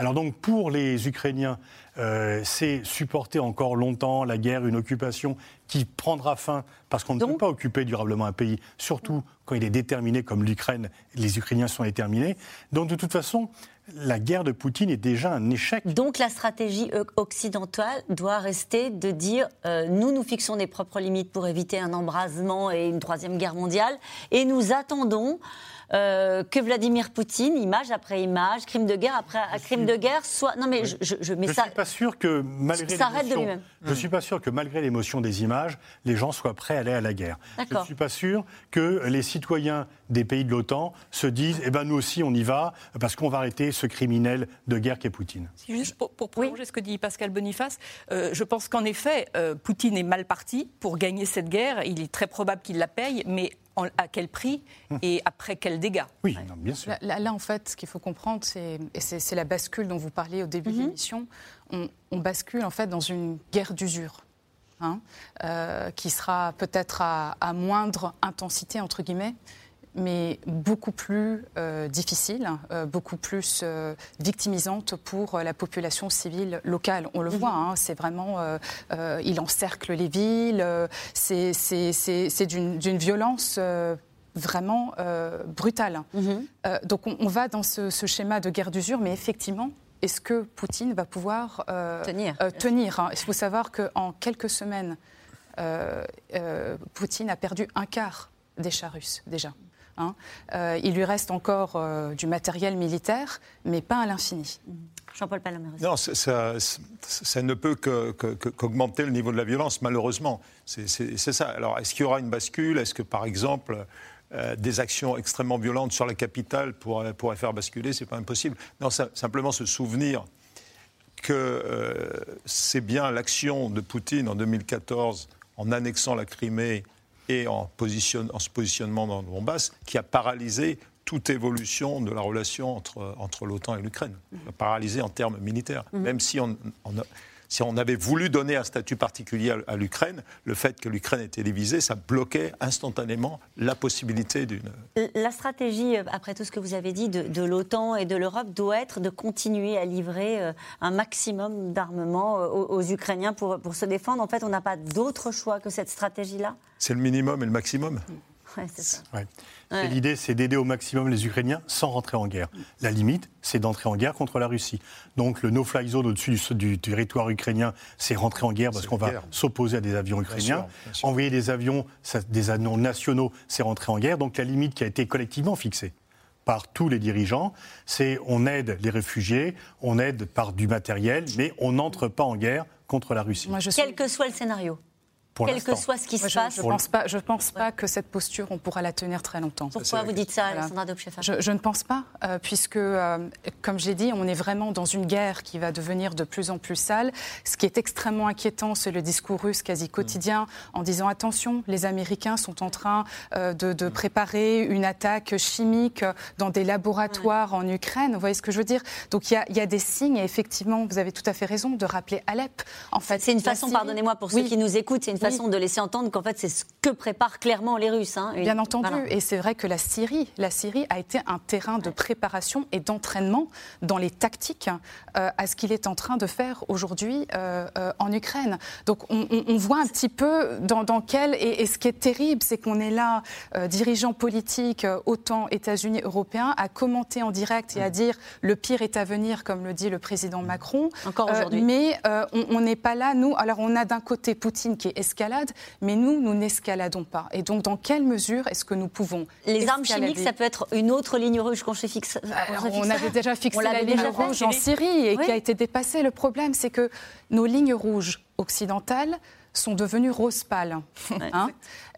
Alors donc pour les Ukrainiens, euh, c'est supporter encore longtemps la guerre, une occupation qui prendra fin, parce qu'on ne peut pas occuper durablement un pays, surtout quand il est déterminé comme l'Ukraine, les Ukrainiens sont déterminés. Donc de toute façon, la guerre de Poutine est déjà un échec. Donc la stratégie occidentale doit rester de dire euh, nous nous fixons des propres limites pour éviter un embrasement et une troisième guerre mondiale et nous attendons euh, que Vladimir Poutine, image après image, crime de guerre après crime de guerre, soit. Non, mais je, je, je mets ça. suis pas sûr que malgré l'émotion, je suis pas sûr que malgré l'émotion des images, les gens soient prêts à aller à la guerre. Je ne suis pas sûr que les citoyens des pays de l'OTAN se disent, eh ben nous aussi on y va parce qu'on va arrêter ce criminel de guerre qu'est Poutine. Juste pour, prolonger ce que dit Pascal Boniface, euh, je pense qu'en effet, euh, Poutine est mal parti pour gagner cette guerre. Il est très probable qu'il la paye, mais à quel prix hum. et après quels dégâts Oui, bien sûr. Là, en fait, ce qu'il faut comprendre, c'est, et c'est, la bascule dont vous parliez au début de mhm. l'émission, on, bascule en fait dans une guerre d'usure. Hein, euh, qui sera peut-être à, moindre intensité, entre guillemets, mais beaucoup plus euh, difficile, euh, beaucoup plus euh, victimisante pour la population civile locale. On le mhm. voit, hein, c'est vraiment, il encercle les villes, c'est d'une violence vraiment brutale. Mhm. donc on, va dans ce, schéma de guerre d'usure, mais effectivement, est-ce que Poutine va pouvoir tenir, tenir hein? Il faut savoir qu'en quelques semaines, Poutine a perdu un quart des chars russes déjà. Hein. Euh, il lui reste encore euh, du matériel militaire, mais pas à l'infini. Jean-Paul Palomero. Non, ça, ça, ne peut qu'augmenter le niveau de la violence, malheureusement. C'est ça. Alors, est-ce qu'il y aura une bascule? Est-ce que, par exemple, euh, des actions extrêmement violentes sur la capitale pourraient, faire basculer? C'est pas impossible. Non, simplement se souvenir que c'est bien l'action de Poutine en 2014 en annexant la Crimée et en, positionne, en se positionnement dans le Donbass qui a paralysé toute évolution de la relation entre, entre l'OTAN et l'Ukraine. Mmh. Paralysé en termes militaires. Mmh. Même si on, on a, si on avait voulu donner un statut particulier à, l'Ukraine, le fait que l'Ukraine était divisée, ça bloquait instantanément la possibilité d'une. La stratégie, euh, après tout ce que vous avez dit, de, l'OTAN et de l'Europe doit être de continuer à livrer euh, un maximum d'armement euh, aux, Ukrainiens pour, pour se défendre. En fait, on n'a pas d'autre choix que cette stratégie-là C'est le minimum et le maximum. L'idée, c'est d'aider au maximum les Ukrainiens sans rentrer en guerre. La limite, c'est d'entrer en guerre contre la Russie. Donc le no-fly zone au-dessus du, territoire ukrainien, c'est rentrer en guerre parce qu'on va s'opposer à des avions ukrainiens. Envoyer des avions, des avions nationaux, c'est rentrer en guerre. Donc la limite qui a été collectivement fixée par tous les dirigeants, c'est on aide les réfugiés, on aide par du matériel, mais on n'entre pas en guerre contre la Russie. Quel que soit le scénario quel que soit ce qui se passe. Je ne pense, pas, je pense pas que cette posture, on pourra la tenir très longtemps. Pourquoi vous dites ça, Alexandra je, je, ne pense pas, euh, puisque, euh, comme j'ai dit, on est vraiment dans une guerre qui va devenir de plus en plus sale. Ce qui est extrêmement inquiétant, c'est le discours russe quasi quotidien en disant attention, les Américains sont en train euh, de, préparer une attaque chimique dans des laboratoires en Ukraine. Vous voyez ce que je veux dire? Donc il y, y, a des signes, et effectivement, vous avez tout à fait raison de rappeler Alep. En fait, c'est une façon, pardonnez-moi pour ceux qui nous écoutent, c'est une façon de laisser entendre qu'en fait, c'est ce que préparent clairement les Russes. Hein. Bien entendu. Et c'est vrai que la Syrie, la Syrie a été un terrain de préparation et d'entraînement dans les tactiques euh, à ce qu'il est en train de faire aujourd'hui euh, euh, en Ukraine. Donc on, voit un petit peu dans, quel. Et, ce qui est terrible, c'est qu'on est là, dirigeants politiques, autant États-Unis, Européens, à commenter en direct et à dire le pire est à venir, comme le dit le président Macron. Encore aujourd'hui. mais on n'est pas là, nous. Alors on a d'un côté Poutine qui est escalade, mais nous, nous n'escaladons pas. Et donc, dans quelle mesure est-ce que nous pouvons Les armes chimiques, ça peut être une autre ligne rouge qu'on se fixe. on, avait déjà fixé la ligne rouge en Syrie et qui a été dépassée. Le problème, c'est que nos lignes rouges occidentales sont devenues rose pâle. Hein.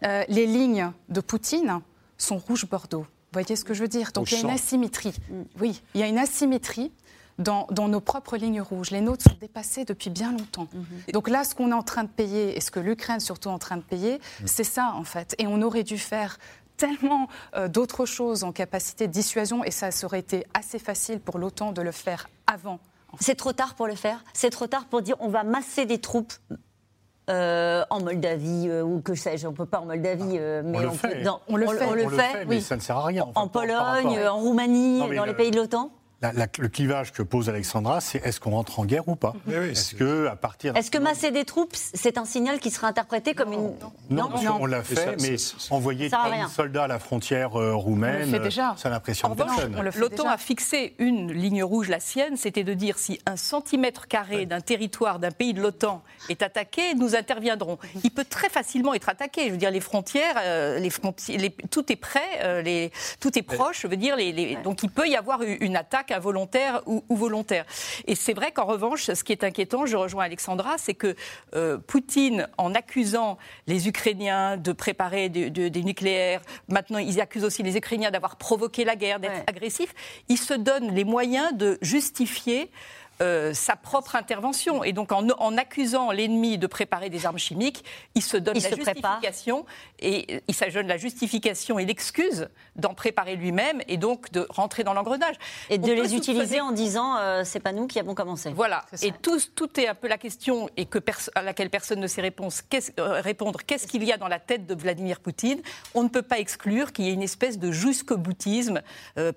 Euh, les lignes de Poutine sont rouge bordeaux. Vous voyez ce que je veux dire? Donc il y a une asymétrie. Oui, il y a une asymétrie dans, nos propres lignes rouges. Les nôtres sont dépassées depuis bien longtemps. Mhm. Donc là, ce qu'on est en train de payer, et ce que l'Ukraine surtout est en train de payer, mhm. c'est ça en fait. Et on aurait dû faire tellement euh, d'autres choses en capacité de dissuasion, et ça aurait été assez facile pour l'OTAN de le faire avant. C'est trop tard pour le faire C'est trop tard pour dire on va masser des troupes euh, en Moldavie euh, ou que sais-je, on peut pas en Moldavie, mais on le, fait. on le fait. On le fait, mais ça ne sert à rien. En, Pologne, en Roumanie, dans les pays de l'OTAN le clivage que pose Alexandra, c'est est-ce qu'on rentre en guerre ou pas Est-ce que à partir Est-ce que masser des troupes, c'est un signal qui sera interprété comme une non, non, on l'a fait, mais envoyer des soldats à la frontière euh, roumaine, ça n'impressionne personne. L'OTAN a fixé une ligne rouge, la sienne, c'était de dire si un centimètre carré d'un territoire d'un pays de l'OTAN est attaqué, nous interviendrons. Il peut très facilement être attaqué. Je veux dire, les frontières, euh, les, tout est prêt, euh, les, tout est proche. Je veux dire, les, donc il peut y avoir une attaque involontaire ou, volontaire. Et c'est vrai qu'en revanche, ce qui est inquiétant, je rejoins Alexandra, c'est que euh, Poutine, en accusant les Ukrainiens de préparer des nucléaires, maintenant ils accusent aussi les Ukrainiens d'avoir provoqué la guerre, d'être agressifs, il se donne les moyens de justifier euh, sa propre intervention. Et donc, en, accusant l'ennemi de préparer des armes chimiques, il se donne la justification et il se donne la justification et l'excuse d'en préparer lui-même et donc de rentrer dans l'engrenage et de les utiliser en disant euh, c'est pas nous qui avons commencé. Voilà. Et tout, tout est un peu la question et que à laquelle personne ne sait répondre. Qu'est-ce, euh, répondre. Qu'est-ce qu'il y a dans la tête de Vladimir Poutine? On ne peut pas exclure qu'il y ait une espèce de jusqu'au-boutisme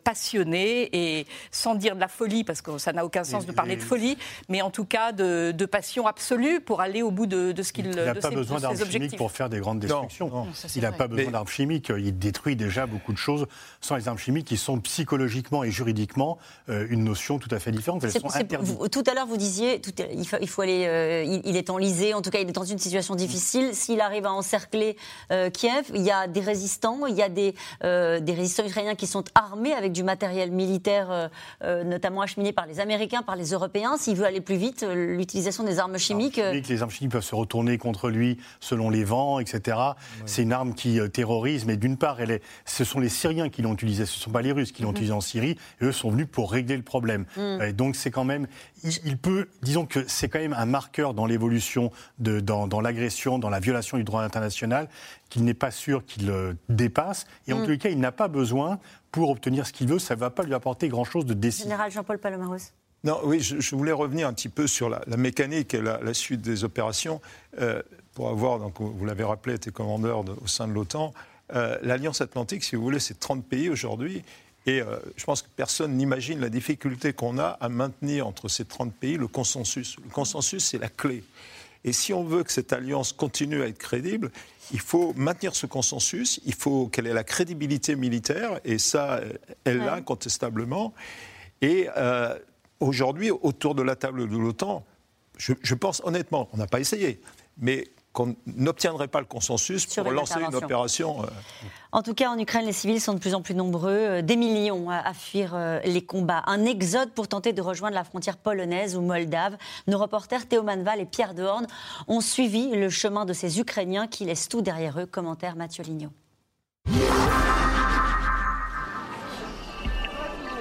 passionné et sans dire de la folie parce que ça n'a aucun sens de parler de folie, mais en tout cas de, passion absolue pour aller au bout de, ce qu'il Il n'a pas besoin d'armes chimiques pour faire des grandes destructions. il n'a pas besoin d'armes chimiques. Il détruit déjà beaucoup de choses sans les armes chimiques qui sont psychologiquement et juridiquement euh, une notion tout à fait différente. Elles sont interdites. tout à l'heure, vous disiez tout, il, faut, il, faut, aller. Euh, il, est enlisé, en tout cas, il est dans une situation difficile. S'il arrive à encercler euh, Kiev, il y a des résistants, il y a des, des résistants ukrainiens qui sont armés avec du matériel militaire, notamment acheminé par les Américains, par les européen, s'il veut aller plus vite, euh, l'utilisation des armes chimiques. Euh, les armes chimiques peuvent se retourner contre lui selon les vents, etc. C'est une arme qui euh, terrorise, mais d'une part, elle est... ce sont les Syriens qui l'ont utilisée, ce ne sont pas les Russes qui l'ont mhm. utilisée en Syrie, et eux sont venus pour régler le problème. Mhm. donc c'est quand même, il, peut, disons que c'est quand même un marqueur dans l'évolution, de, dans, dans l'agression, dans la violation du droit international, qu'il n'est pas sûr qu'il dépasse, et en mhm. tous les cas, il n'a pas besoin pour obtenir ce qu'il veut, ça ne va pas lui apporter grand-chose de décisif. Général Jean-Paul Palomaros. Non, oui, je, voulais revenir un petit peu sur la, mécanique et la, suite des opérations. Euh, pour avoir, donc, vous l'avez rappelé, été commandeur au sein de l'OTAN. Euh, L'Alliance Atlantique, si vous voulez, c'est 30 pays aujourd'hui. Et euh, je pense que personne n'imagine la difficulté qu'on a à maintenir entre ces 30 pays le consensus. Le consensus, c'est la clé. Et si on veut que cette alliance continue à être crédible, il faut maintenir ce consensus, il faut qu'elle ait la crédibilité militaire, et ça, elle l'a incontestablement. Et euh, aujourd'hui, autour de la table de l'OTAN, je, pense honnêtement, on n'a pas essayé, mais qu'on n'obtiendrait pas le consensus pour lancer une opération. Euh. En tout cas, en Ukraine, les civils sont de plus en plus nombreux, euh, des millions à, fuir les combats. Un exode pour tenter de rejoindre la frontière polonaise ou moldave. Nos reporters Théo Manval et Pierre Dehorn ont suivi le chemin de ces Ukrainiens qui laissent tout derrière eux. Commentaire Mathieu Lignot.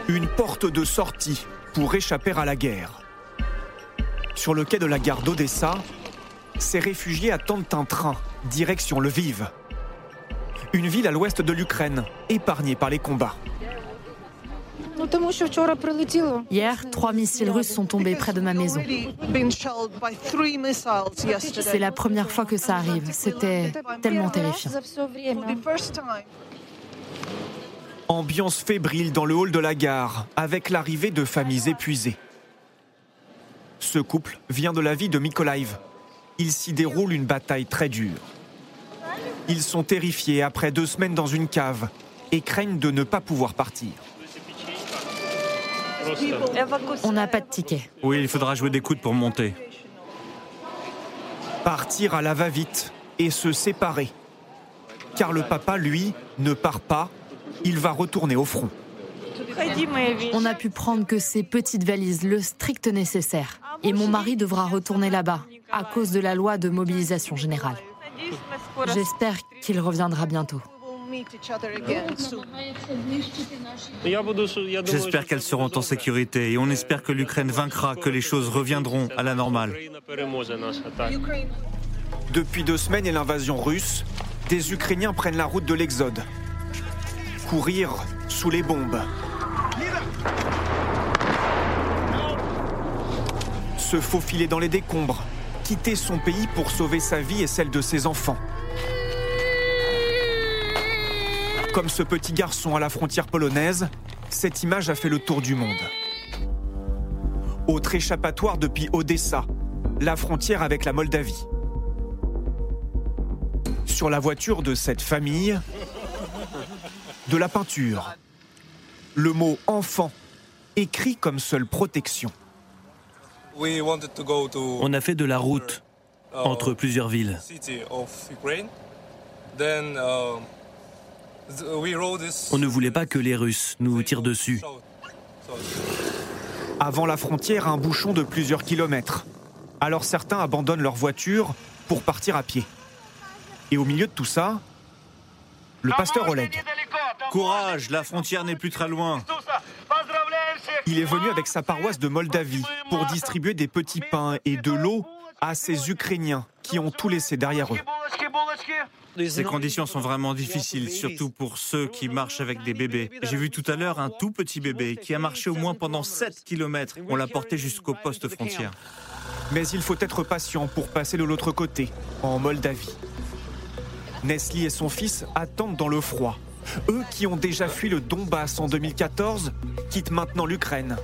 Une porte de sortie pour échapper à la guerre. Sur le quai de la gare d'Odessa, ces réfugiés attendent un train, direction Lviv. Une ville à l'ouest de l'Ukraine, épargnée par les combats. Hier, trois missiles russes sont tombés près de ma maison. C'est la première fois que ça arrive. C'était tellement terrifiant. Ambiance fébrile dans le hall de la gare, avec l'arrivée de familles épuisées. Ce couple vient de la vie de Mykolaiv. Il s'y déroule une bataille très dure. Ils sont terrifiés après deux semaines dans une cave et craignent de ne pas pouvoir partir. On n'a pas de ticket. Oui, il faudra jouer des coudes pour monter. Partir à la va-vite et se séparer. Car le papa, lui, ne part pas il va retourner au front. On n'a pu prendre que ces petites valises, le strict nécessaire. Et mon mari devra retourner là-bas, à cause de la loi de mobilisation générale. J'espère qu'il reviendra bientôt. J'espère qu'elles seront en sécurité et on espère que l'Ukraine vaincra, que les choses reviendront à la normale. Depuis deux semaines et l'invasion russe, des Ukrainiens prennent la route de l'Exode courir sous les bombes. Se faufiler dans les décombres, quitter son pays pour sauver sa vie et celle de ses enfants. Comme ce petit garçon à la frontière polonaise, cette image a fait le tour du monde. Autre échappatoire depuis Odessa, la frontière avec la Moldavie. Sur la voiture de cette famille, de la peinture. Le mot enfant, écrit comme seule protection. On a fait de la route uh, entre plusieurs villes. Uh, On ne voulait pas que les Russes nous tirent dessus. Avant la frontière, un bouchon de plusieurs kilomètres. Alors certains abandonnent leur voiture pour partir à pied. Et au milieu de tout ça, le pasteur Oleg. Courage, la frontière n'est plus très loin. Il est venu avec sa paroisse de Moldavie pour distribuer des petits pains et de l'eau à ces Ukrainiens qui ont tout laissé derrière eux. Ces conditions sont vraiment difficiles, surtout pour ceux qui marchent avec des bébés. J'ai vu tout à l'heure un tout petit bébé qui a marché au moins pendant 7 km. On l'a porté jusqu'au poste frontière. Mais il faut être patient pour passer de l'autre côté, en Moldavie. Nestlé et son fils attendent dans le froid. Eux qui ont déjà fui le Donbass en 2014 quittent maintenant l'Ukraine.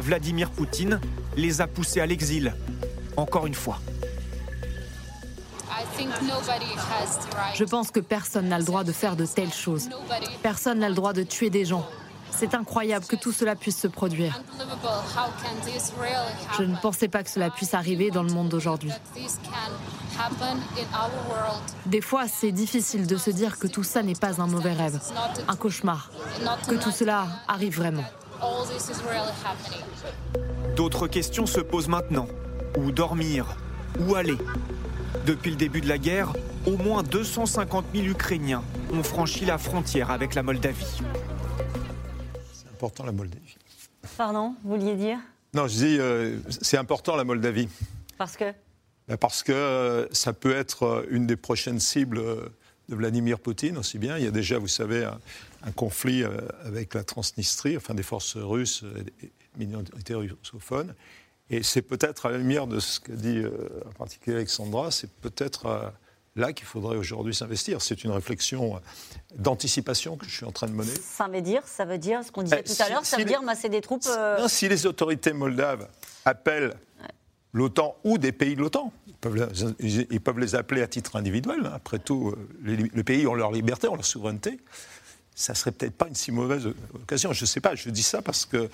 Vladimir Poutine les a poussés à l'exil, encore une fois. Je pense que personne n'a le droit de faire de telles choses. Personne n'a le droit de tuer des gens. C'est incroyable que tout cela puisse se produire. Je ne pensais pas que cela puisse arriver dans le monde d'aujourd'hui. Des fois, c'est difficile de se dire que tout ça n'est pas un mauvais rêve, un cauchemar, que tout cela arrive vraiment. D'autres questions se posent maintenant. Où dormir? Où aller? Depuis le début de la guerre, au moins 250 000 Ukrainiens ont franchi la frontière avec la Moldavie. C'est important la Moldavie. Pardon, vous vouliez dire? Non, je dis, euh, c'est important la Moldavie. Parce que? Ben, parce que euh, ça peut être euh, une des prochaines cibles de Vladimir Poutine aussi bien. Il y a déjà, vous savez, un, conflit avec la Transnistrie, enfin des forces russes et minorités russophones. Et c'est peut-être à la lumière de ce qu'a dit en particulier Alexandra, c'est peut-être là qu'il faudrait aujourd'hui s'investir. C'est une réflexion d'anticipation que je suis en train de mener. Ça veut dire, ça veut dire ce qu'on disait eh, tout à l'heure, ça veut dire masser des troupes. si les autorités moldaves appellent l'OTAN ou des pays de l'OTAN. Ils peuvent, les appeler à titre individuel. Après tout, les, les pays ont leur liberté, ont leur souveraineté ça serait peut-être pas une si mauvaise occasion. Je ne sais pas, je dis ça parce que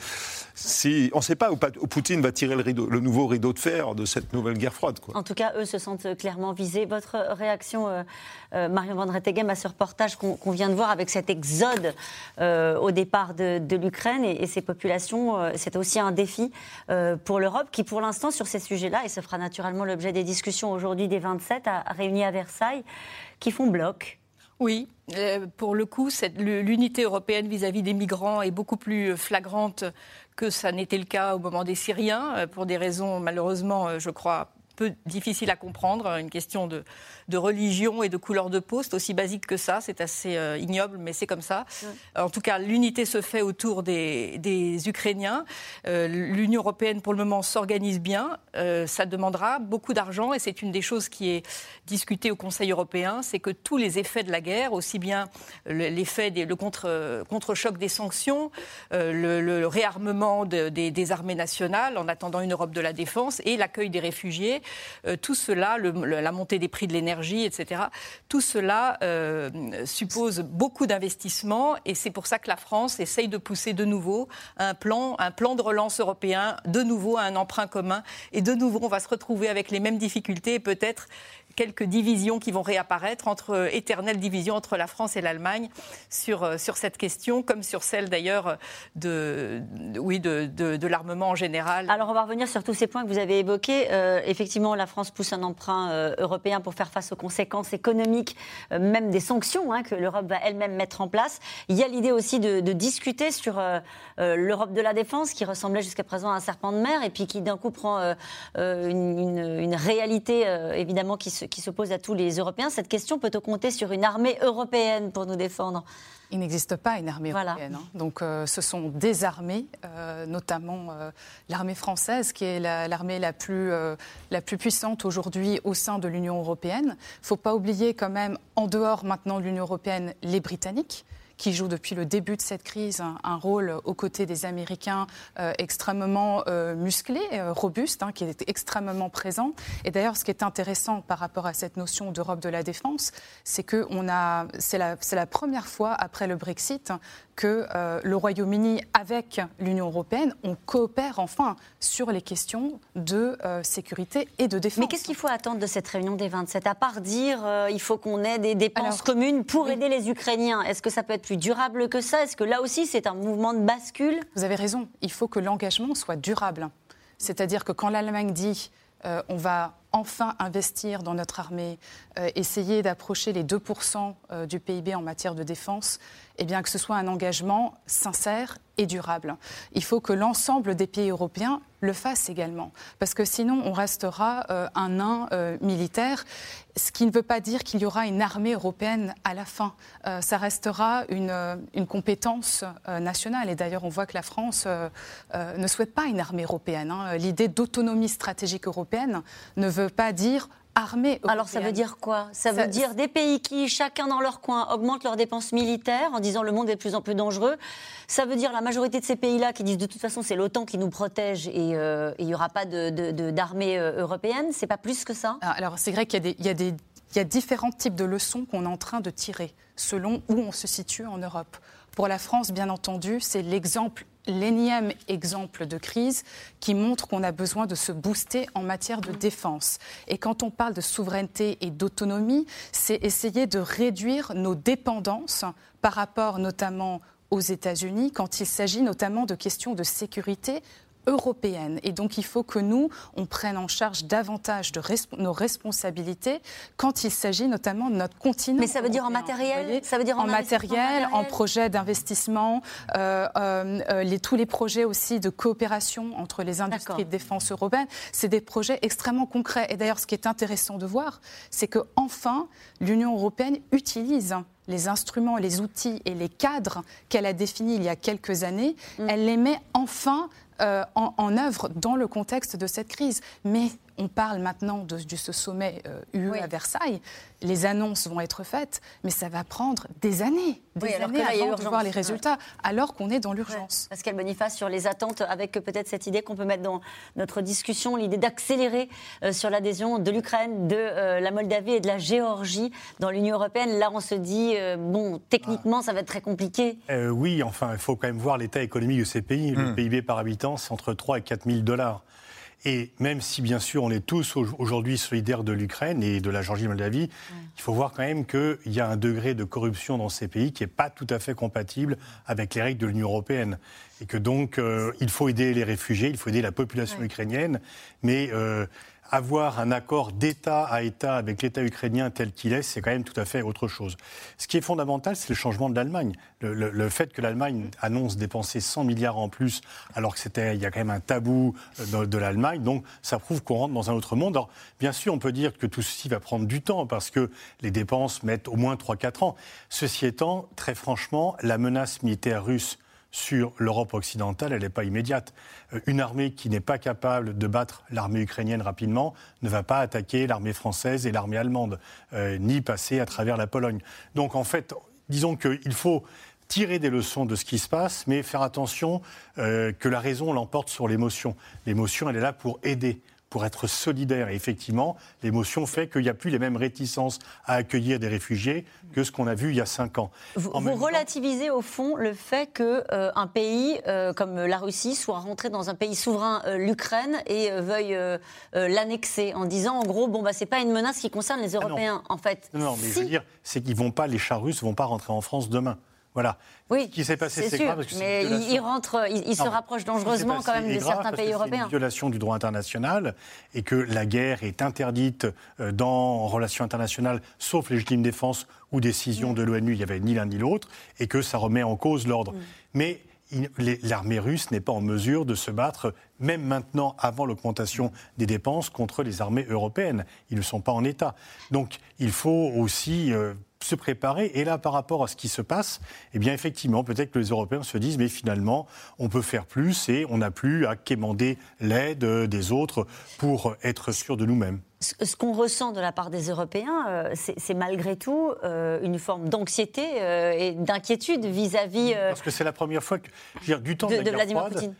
si, on ne sait pas où, Poutine va tirer le, nouveau rideau de fer de cette nouvelle guerre froide. En tout cas, eux se sentent clairement visés. Votre réaction, euh, euh, Marion Van Rettegem, à ce reportage qu'on vient de voir avec cet exode euh, au départ de, l'Ukraine et, ces populations, c'est aussi un défi pour l'Europe qui, pour l'instant, sur ces sujets-là, et ce fera naturellement l'objet des discussions aujourd'hui des 27 à, réunis à Versailles, qui font bloc oui, euh, pour le coup, l'unité européenne vis-à-vis des migrants est beaucoup plus flagrante que ça n'était le cas au moment des Syriens, euh, pour des raisons malheureusement, euh, je crois, peu difficile à comprendre, une question de, de, religion et de couleur de peau. C'est aussi basique que ça, c'est assez euh, ignoble, mais c'est comme ça. En tout cas, l'unité se fait autour des, des Ukrainiens. Euh, L'Union européenne, pour le moment, s'organise bien. Euh, ça demandera beaucoup d'argent et c'est une des choses qui est discutée au Conseil européen, c'est que tous les effets de la guerre, aussi bien l'effet, le contre, contre-choc des sanctions, le, réarmement des, des armées nationales en attendant une Europe de la défense et l'accueil des réfugiés, euh, tout cela, la montée des prix de l'énergie, etc., tout cela euh, suppose beaucoup d'investissements et c'est pour ça que la France essaye de pousser de nouveau un plan, un plan de relance européen, de nouveau un emprunt commun et de nouveau on va se retrouver avec les mêmes difficultés et peut-être quelques divisions qui vont réapparaître, entre euh, éternelles divisions entre la France et l'Allemagne sur, euh, sur cette question, comme sur celle d'ailleurs de, oui, de, de, l'armement en général. Alors on va revenir sur tous ces points que vous avez évoqués. Euh, effectivement, la France pousse un emprunt européen pour faire face aux conséquences économiques, même des sanctions hein, que l'Europe va elle-même mettre en place. Il y a l'idée aussi de, discuter sur l'Europe de la défense, qui ressemblait jusqu'à présent à un serpent de mer, et puis qui d'un coup prend une, réalité évidemment qui se qui s'oppose à tous les Européens. Cette question peut-on compter sur une armée européenne pour nous défendre il n'existe pas une armée européenne. Hein. Donc ce sont des armées, euh, notamment euh, l'armée française, qui est l'armée la, plus, euh, la plus puissante aujourd'hui au sein de l'Union européenne. Il ne faut pas oublier quand même, en dehors maintenant de l'Union européenne, les Britanniques qui joue depuis le début de cette crise un, rôle aux côtés des Américains euh, extrêmement euh, musclé, euh, robuste, hein, qui est extrêmement présent. Et d'ailleurs, ce qui est intéressant par rapport à cette notion d'Europe de la défense, c'est que c'est la, la, première fois après le Brexit que le Royaume-Uni, avec l'Union européenne, on coopère enfin sur les questions de sécurité et de défense. Mais qu'est-ce qu'il faut attendre de cette réunion des 27 À part dire il faut qu'on ait des dépenses communes pour aider les Ukrainiens, est-ce que ça peut être plus durable que ça? Est-ce que là aussi, c'est un mouvement de bascule? Vous avez raison. Il faut que l'engagement soit durable. C'est-à-dire que quand l'Allemagne dit euh, on va enfin investir dans notre armée, euh, essayer d'approcher les 2% euh, du PIB en matière de défense, eh bien que ce soit un engagement sincère et durable. Il faut que l'ensemble des pays européens le fassent également, parce que sinon on restera euh, un nain militaire, ce qui ne veut pas dire qu'il y aura une armée européenne à la fin. ça restera une, une compétence nationale, et d'ailleurs on voit que la France ne souhaite pas une armée européenne. Hein. L'idée d'autonomie stratégique européenne ne veut pas dire armée Alors ça veut dire quoi? Ça veut dire des pays qui, chacun dans leur coin, augmentent leurs dépenses militaires en disant le monde est de plus en plus dangereux. Ça veut dire la majorité de ces pays-là qui disent de toute façon c'est l'OTAN qui nous protège et euh, il n'y aura pas d'armée euh, européenne. C'est pas plus que ça? Ah, Alors c'est vrai qu'il y, y a différents types de leçons qu'on est en train de tirer selon où on se situe en Europe. Pour la France, bien entendu, c'est l'exemple l'énième exemple de crise qui montre qu'on a besoin de se booster en matière de défense. Et quand on parle de souveraineté et d'autonomie, c'est essayer de réduire nos dépendances par rapport notamment aux États-Unis quand il s'agit notamment de questions de sécurité européenne. Et donc, il faut que nous, on prenne en charge davantage de nos responsabilités quand il s'agit notamment de notre continent. Mais ça veut dire en matériel Ça veut dire en, matériel, en projet d'investissement, euh, euh, euh, les, tous les projets aussi de coopération entre les industries de défense européennes. C'est des projets extrêmement concrets. Et d'ailleurs, ce qui est intéressant de voir, c'est que enfin, l'Union européenne utilise les instruments, les outils et les cadres qu'elle a définis il y a quelques années, mm. elle les met enfin euh, en, œuvre dans le contexte de cette crise. Mais on parle maintenant de, ce sommet UE euh, à Versailles. Les annonces vont être faites, mais ça va prendre des années, des années avant de voir les résultats, alors qu'on est dans l'urgence. Pascal Boniface, sur les attentes, avec peut-être cette idée qu'on peut mettre dans notre discussion, l'idée d'accélérer euh, sur l'adhésion de l'Ukraine, de euh, la Moldavie et de la Géorgie dans l'Union européenne. Là, on se dit, bon, techniquement, ça va être très compliqué. oui, enfin, il faut quand même voir l'état économique de ces pays. Le hmm. PIB par habitant, c'est entre 3 et 4 000 dollars. Et même si, bien sûr, on est tous aujourd'hui solidaires de l'Ukraine et de la Géorgie et Moldavie, il faut voir quand même qu'il y a un degré de corruption dans ces pays qui n'est pas tout à fait compatible avec les règles de l'Union européenne. Et que donc, euh, il faut aider les réfugiés, il faut aider la population ukrainienne, mais euh, avoir un accord d'État à État avec l'État ukrainien tel qu'il est, c'est quand même tout à fait autre chose. Ce qui est fondamental, c'est le changement de l'Allemagne. Le, fait que l'Allemagne annonce dépenser 100 milliards en plus, alors que c'était, il y a quand même un tabou euh, de, l'Allemagne, donc ça prouve qu'on rentre dans un autre monde. Alors, bien sûr, on peut dire que tout ceci va prendre du temps parce que les dépenses mettent au moins 3-4 ans. Ceci étant, très franchement, la menace militaire russe sur l'Europe occidentale, elle n'est pas immédiate. Euh, une armée qui n'est pas capable de battre l'armée ukrainienne rapidement ne va pas attaquer l'armée française et l'armée allemande, euh, ni passer à travers la Pologne. Donc en fait, disons qu'il faut tirer des leçons de ce qui se passe, mais faire attention euh, que la raison l'emporte sur l'émotion. L'émotion, elle est là pour aider pour être solidaire. Et effectivement, l'émotion fait qu'il n'y a plus les mêmes réticences à accueillir des réfugiés que ce qu'on a vu il y a cinq ans. Vous, relativisez au fond le fait qu'un euh, un pays euh, comme la Russie soit rentré dans un pays souverain, euh, l'Ukraine, et veuille l'annexer en disant en gros, bon, bah, c'est pas une menace qui concerne les ah Européens, en fait. Non, mais je veux dire, c'est qu'ils vont pas, les chars russes vont pas rentrer en France demain. Voilà. Oui, ce qui s'est passé, c'est grave. Parce que mais il, rentre, il, se rapproche dangereusement quand même de certains pays européens. C'est une violation du droit international et que la guerre est interdite euh, dans relations internationales, sauf légitime défense ou décision de l'ONU. Il n'y avait ni l'un ni l'autre et que ça remet en cause l'ordre. Mm. Mais l'armée russe n'est pas en mesure de se battre, même maintenant, avant l'augmentation des dépenses, contre les armées européennes. Ils ne sont pas en état. Donc il faut aussi euh, se préparer. Et là, par rapport à ce qui se passe, eh bien, effectivement, peut-être que les Européens se disent, mais finalement, on peut faire plus et on n'a plus à quémander l'aide des autres pour être sûr de nous-mêmes. Ce qu'on ressent de la part des Européens, euh, c'est malgré tout euh, une forme d'anxiété euh, et d'inquiétude vis-à-vis. Parce que c'est la première fois que, je veux dire, du temps de, de, la guerre froide,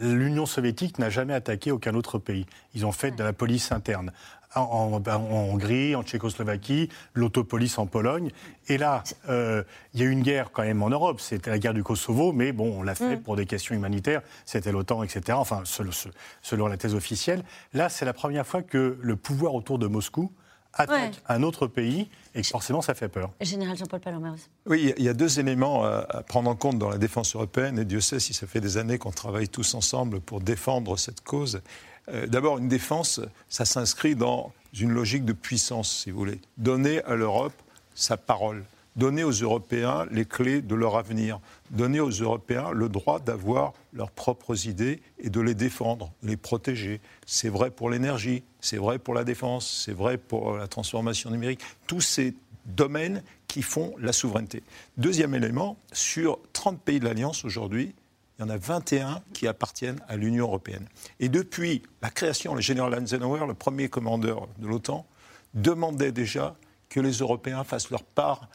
l'Union soviétique n'a jamais attaqué aucun autre pays. Ils ont fait de la police interne en, Hongrie, en Tchécoslovaquie, l'autopolice en Pologne. Et là, euh, il y a eu une guerre quand même en Europe. C'était la guerre du Kosovo, mais bon, on l'a fait mm. pour des questions humanitaires. C'était l'OTAN, etc. Enfin, selon, la thèse officielle. Là, c'est la première fois que le pouvoir autour de Moscou attaque un autre pays et forcément ça fait peur. Général Jean-Paul Palomers. Oui, il y a deux éléments à prendre en compte dans la défense européenne et Dieu sait si ça fait des années qu'on travaille tous ensemble pour défendre cette cause. Euh, d'abord, une défense, ça s'inscrit dans une logique de puissance, si vous voulez. Donner à l'Europe sa parole. Donner aux Européens les clés de leur avenir. Donner aux Européens le droit d'avoir leurs propres idées et de les défendre, les protéger. C'est vrai pour l'énergie, c'est vrai pour la défense, c'est vrai pour la transformation numérique. Tous ces domaines qui font la souveraineté. Deuxième élément, sur 30 pays de l'Alliance aujourd'hui, il y en a 21 qui appartiennent à l'Union européenne. Et depuis la création, le général Eisenhower, le premier commandeur de l'OTAN, demandait déjà que les Européens fassent leur part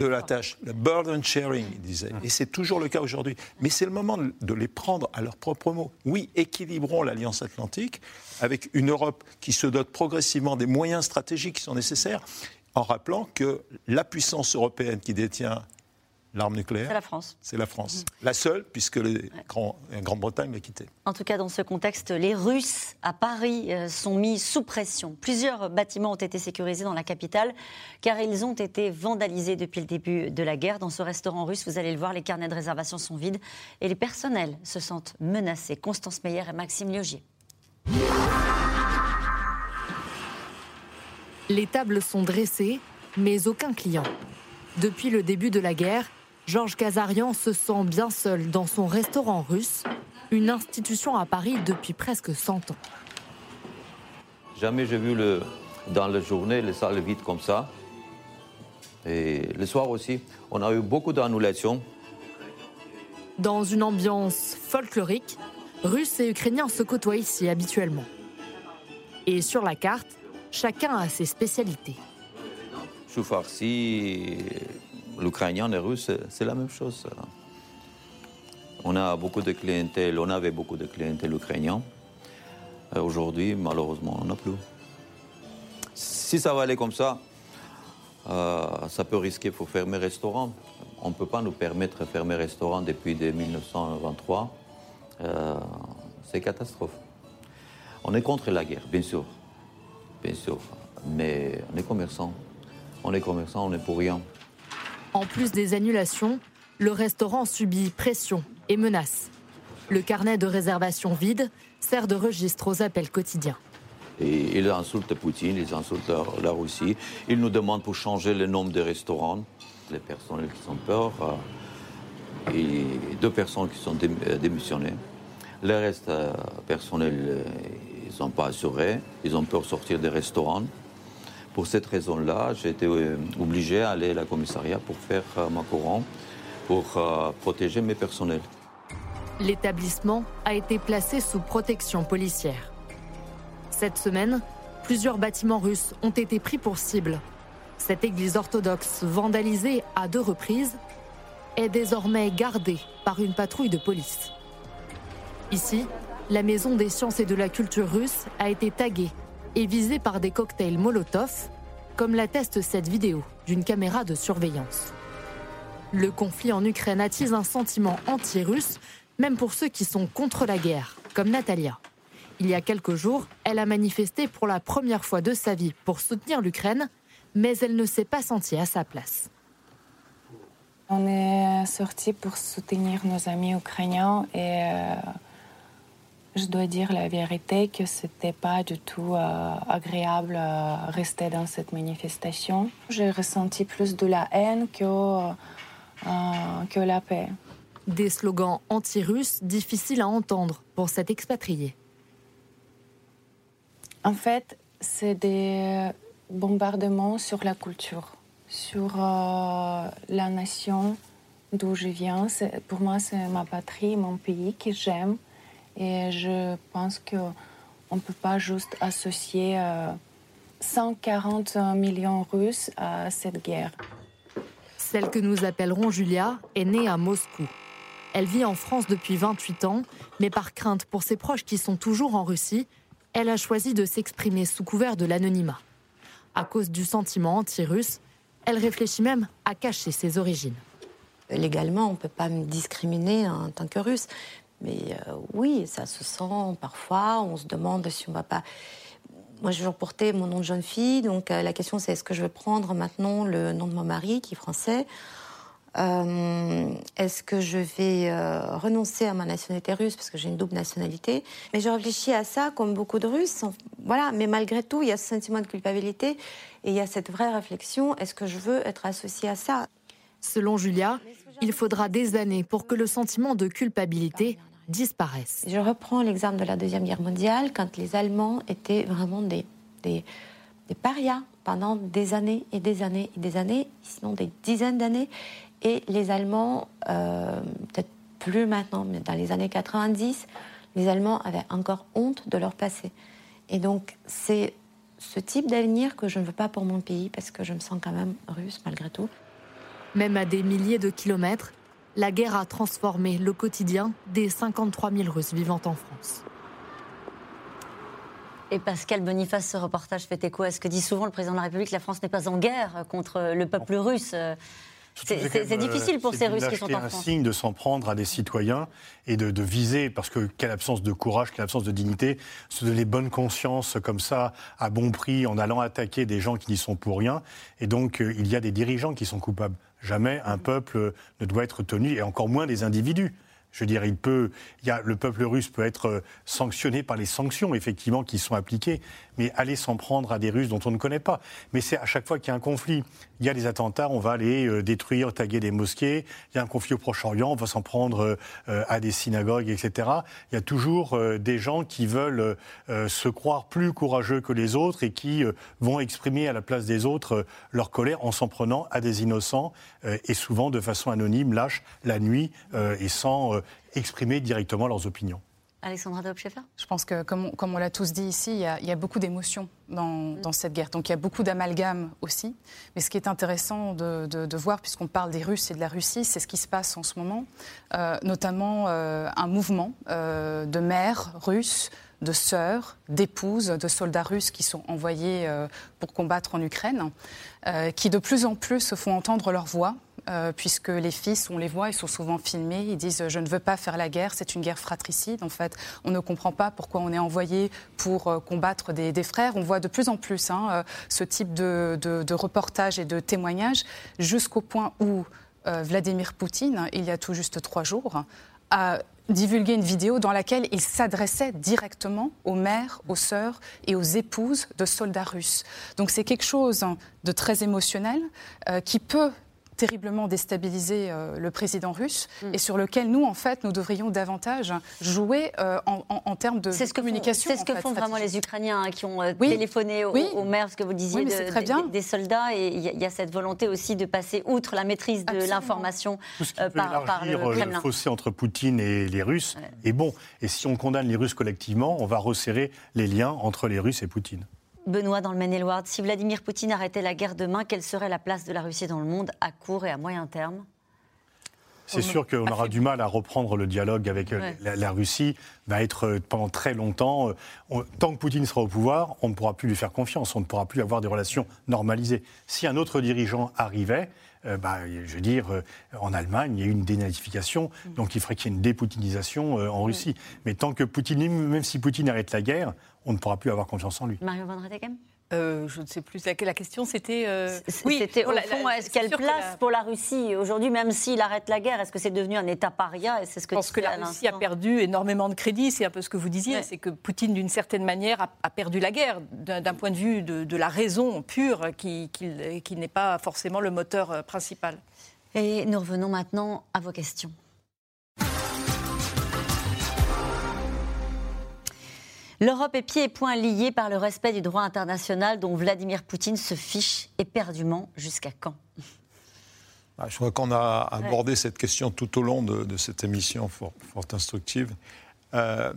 de la tâche, le burden sharing, il disait. Et c'est toujours le cas aujourd'hui. Mais c'est le moment de les prendre à leurs propres mots. Oui, équilibrons l'Alliance atlantique avec une Europe qui se dote progressivement des moyens stratégiques qui sont nécessaires, en rappelant que la puissance européenne qui détient l'arme nucléaire. C'est la France. C'est la France. Mhm. La seule, puisque la Grande-Bretagne l'a quittée. En tout cas, dans ce contexte, les Russes à Paris euh, sont mis sous pression. Plusieurs bâtiments ont été sécurisés dans la capitale, car ils ont été vandalisés depuis le début de la guerre. Dans ce restaurant russe, vous allez le voir, les carnets de réservation sont vides et les personnels se sentent menacés. Constance Meyer et Maxime Liogier. Les tables sont dressées, mais aucun client. Depuis le début de la guerre, Georges Kazarian se sent bien seul dans son restaurant russe, une institution à Paris depuis presque 100 ans. Jamais j'ai vu le, dans la journée les salles vides comme ça. Et le soir aussi, on a eu beaucoup d'annulations. Dans une ambiance folklorique, Russes et Ukrainiens se côtoient ici habituellement. Et sur la carte, chacun a ses spécialités. Chou farci, l'ukrainien et russe, c'est la même chose. On a beaucoup de clientèle, on avait beaucoup de clientèle ukrainienne. Aujourd'hui, malheureusement, on n'a plus. Si ça va aller comme ça, euh, ça peut risquer pour fermer restaurant. On ne peut pas nous permettre de fermer restaurant depuis 1923. Euh, c'est catastrophe. On est contre la guerre, bien sûr. Bien sûr. Mais on est commerçant. On est commerçant, on est pour rien. En plus des annulations, le restaurant subit pression et menaces. Le carnet de réservation vide sert de registre aux appels quotidiens. Ils insultent Poutine, ils insultent la, Russie. Ils nous demandent pour changer le nombre de restaurants. Les personnes qui sont peur, euh, et deux personnes qui sont euh, démissionnées. Le reste euh, personnel, ils ne sont pas assurés. Ils ont peur de sortir des restaurants. Pour cette raison-là, j'ai été obligé à aller à la commissariat pour faire ma couronne, pour protéger mes personnels. L'établissement a été placé sous protection policière. Cette semaine, plusieurs bâtiments russes ont été pris pour cible. Cette église orthodoxe, vandalisée à deux reprises, est désormais gardée par une patrouille de police. Ici, la Maison des sciences et de la culture russe a été taguée et visée par des cocktails Molotov, comme l'atteste cette vidéo d'une caméra de surveillance. Le conflit en Ukraine attise un sentiment anti-russe même pour ceux qui sont contre la guerre, comme Natalia. Il y a quelques jours, elle a manifesté pour la première fois de sa vie pour soutenir l'Ukraine, mais elle ne s'est pas sentie à sa place. On est sorti pour soutenir nos amis ukrainiens et euh, je dois dire la vérité que c'était pas du tout euh, agréable euh, rester dans cette manifestation. J'ai ressenti plus de la haine que, que la paix. Des slogans anti-russes difficiles à entendre pour cet expatrié. En fait, c'est des bombardements sur la culture, sur euh, la nation d'où je viens. Pour moi, c'est ma patrie, mon pays que j'aime. Et je pense qu'on ne peut pas juste associer 140 euh, millions Russes à cette guerre. Celle que nous appellerons Julia est née à Moscou. Elle vit en France depuis 28 ans, mais par crainte pour ses proches qui sont toujours en Russie, elle a choisi de s'exprimer sous couvert de l'anonymat. À cause du sentiment anti-russe, elle réfléchit même à cacher ses origines. Légalement, on ne peut pas me discriminer en tant que russe. Mais euh, oui, ça se sent parfois. On se demande si on va pas. Moi, j'ai toujours porté mon nom de jeune fille. Donc, euh, la question, c'est est-ce que je vais prendre maintenant le nom de mon mari, qui est français? Euh, est-ce que je vais renoncer à ma nationalité russe parce que j'ai une double nationalité? Mais je réfléchis à ça comme beaucoup de Russes. Voilà, mais malgré tout, il y a ce sentiment de culpabilité et il y a cette vraie réflexion est-ce que je veux être associée à ça? Selon Julia, il faudra des années pour que le sentiment de culpabilité disparaisse. Je reprends l'exemple de la Deuxième Guerre mondiale, quand les Allemands étaient vraiment des, des, des parias pendant des années et des années et des années, sinon des dizaines d'années. Et les Allemands, euh, peut-être plus maintenant, mais dans les années 90, les Allemands avaient encore honte de leur passé. Et donc, c'est ce type d'avenir que je ne veux pas pour mon pays, parce que je me sens quand même russe malgré tout. Même à des milliers de kilomètres, la guerre a transformé le quotidien des 53 000 Russes vivant en France. Et Pascal Boniface, ce reportage fait écho à ce que dit souvent le président de la République, la France n'est pas en guerre contre le peuple russe. C'est difficile pour ces Russes qui sont en France. C'est un signe de s'en prendre à des citoyens et de, viser, parce que quelle absence de courage, quelle absence de dignité, se donner bonne conscience comme ça, à bon prix, en allant attaquer des gens qui n'y sont pour rien. Et donc, euh, il y a des dirigeants qui sont coupables. Jamais un peuple ne doit être tenu, et encore moins des individus. Je veux dire, il peut, le peuple russe peut être euh, sanctionné par les sanctions, effectivement, qui sont appliquées, mais aller s'en prendre à des Russes dont on ne connaît pas. Mais c'est à chaque fois qu'il y a un conflit. Il y a des attentats, on va aller euh, détruire, taguer des mosquées. Il y a un conflit au Proche-Orient, on va s'en prendre euh, à des synagogues, etc. Il y a toujours des gens qui veulent se croire plus courageux que les autres et qui vont exprimer à la place des autres leur colère en s'en prenant à des innocents et souvent de façon anonyme, lâche, la nuit et sans exprimer directement leurs opinions. Alexandra Dobchefer Je pense que, comme on, l'a tous dit ici, il y a, beaucoup d'émotions mm. dans, cette guerre. Donc il y a beaucoup d'amalgame aussi. Mais ce qui est intéressant de, voir, puisqu'on parle des Russes et de la Russie, c'est ce qui se passe en ce moment, euh, notamment euh, un mouvement euh, de mères russes de sœurs, d'épouses de soldats russes qui sont envoyés pour combattre en Ukraine, qui de plus en plus se font entendre leur voix euh, puisque les fils, on les voit, ils sont souvent filmés, ils disent je ne veux pas faire la guerre, c'est une guerre fratricide. En fait, on ne comprend pas pourquoi on est envoyé pour euh, combattre des, frères. On voit de plus en plus hein, euh, ce type de, de, reportages et de témoignages, jusqu'au point où Vladimir Poutine, il y a tout juste trois jours, a divulgué une vidéo dans laquelle il s'adressait directement aux mères, aux sœurs et aux épouses de soldats russes. Donc c'est quelque chose de très émotionnel qui peut terriblement déstabilisé euh, le président russe mm. et sur lequel nous, en fait, nous devrions davantage jouer euh, en, termes de, ce communication. C'est ce que font vraiment les Ukrainiens hein, qui ont euh, téléphoné aux, maires, ce que vous disiez, des soldats. Et il y, a cette volonté aussi de passer outre la maîtrise de l'information par, par, le Kremlin. Le fossé entre Poutine et les Russes est bon. Et si on condamne les Russes collectivement, on va resserrer les liens entre les Russes et Poutine. Benoît, dans le Maine-et-Loire, si Vladimir Poutine arrêtait la guerre demain, quelle serait la place de la Russie dans le monde à court et à moyen terme? C'est sûr qu'on aura du mal à reprendre le dialogue avec euh, la, Russie. Va être euh, pendant très longtemps. Euh, tant que Poutine sera au pouvoir, on ne pourra plus lui faire confiance. On ne pourra plus avoir des relations normalisées. Si un autre dirigeant arrivait, bah, je veux dire, en Allemagne, il y a eu une dénazification, mm. donc il faudrait qu'il y ait une dépoutinisation en mm. Russie. Mais tant que Poutine, même si Poutine arrête la guerre, on ne pourra plus avoir confiance en lui. Mario Van Redegem euh, je ne sais plus. La, la question, c'était. Euh... Oui, c'était au fond, est-ce qu'elle place pour la Russie aujourd'hui, même s'il arrête la guerre Est-ce que c'est devenu un État paria c'est ce que Je pense que la Russie a perdu énormément de crédit. C'est un peu ce que vous disiez. C'est que Poutine, d'une certaine manière, a, perdu la guerre d'un point de vue de, la raison pure, qui, qui n'est pas forcément le moteur euh, principal. Et nous revenons maintenant à vos questions. L'Europe est pieds et poings liés par le respect du droit international dont Vladimir Poutine se fiche éperdument. Jusqu'à quand? Bah, Je crois qu'on a abordé cette question tout au long de, cette émission fort, instructive. Euh,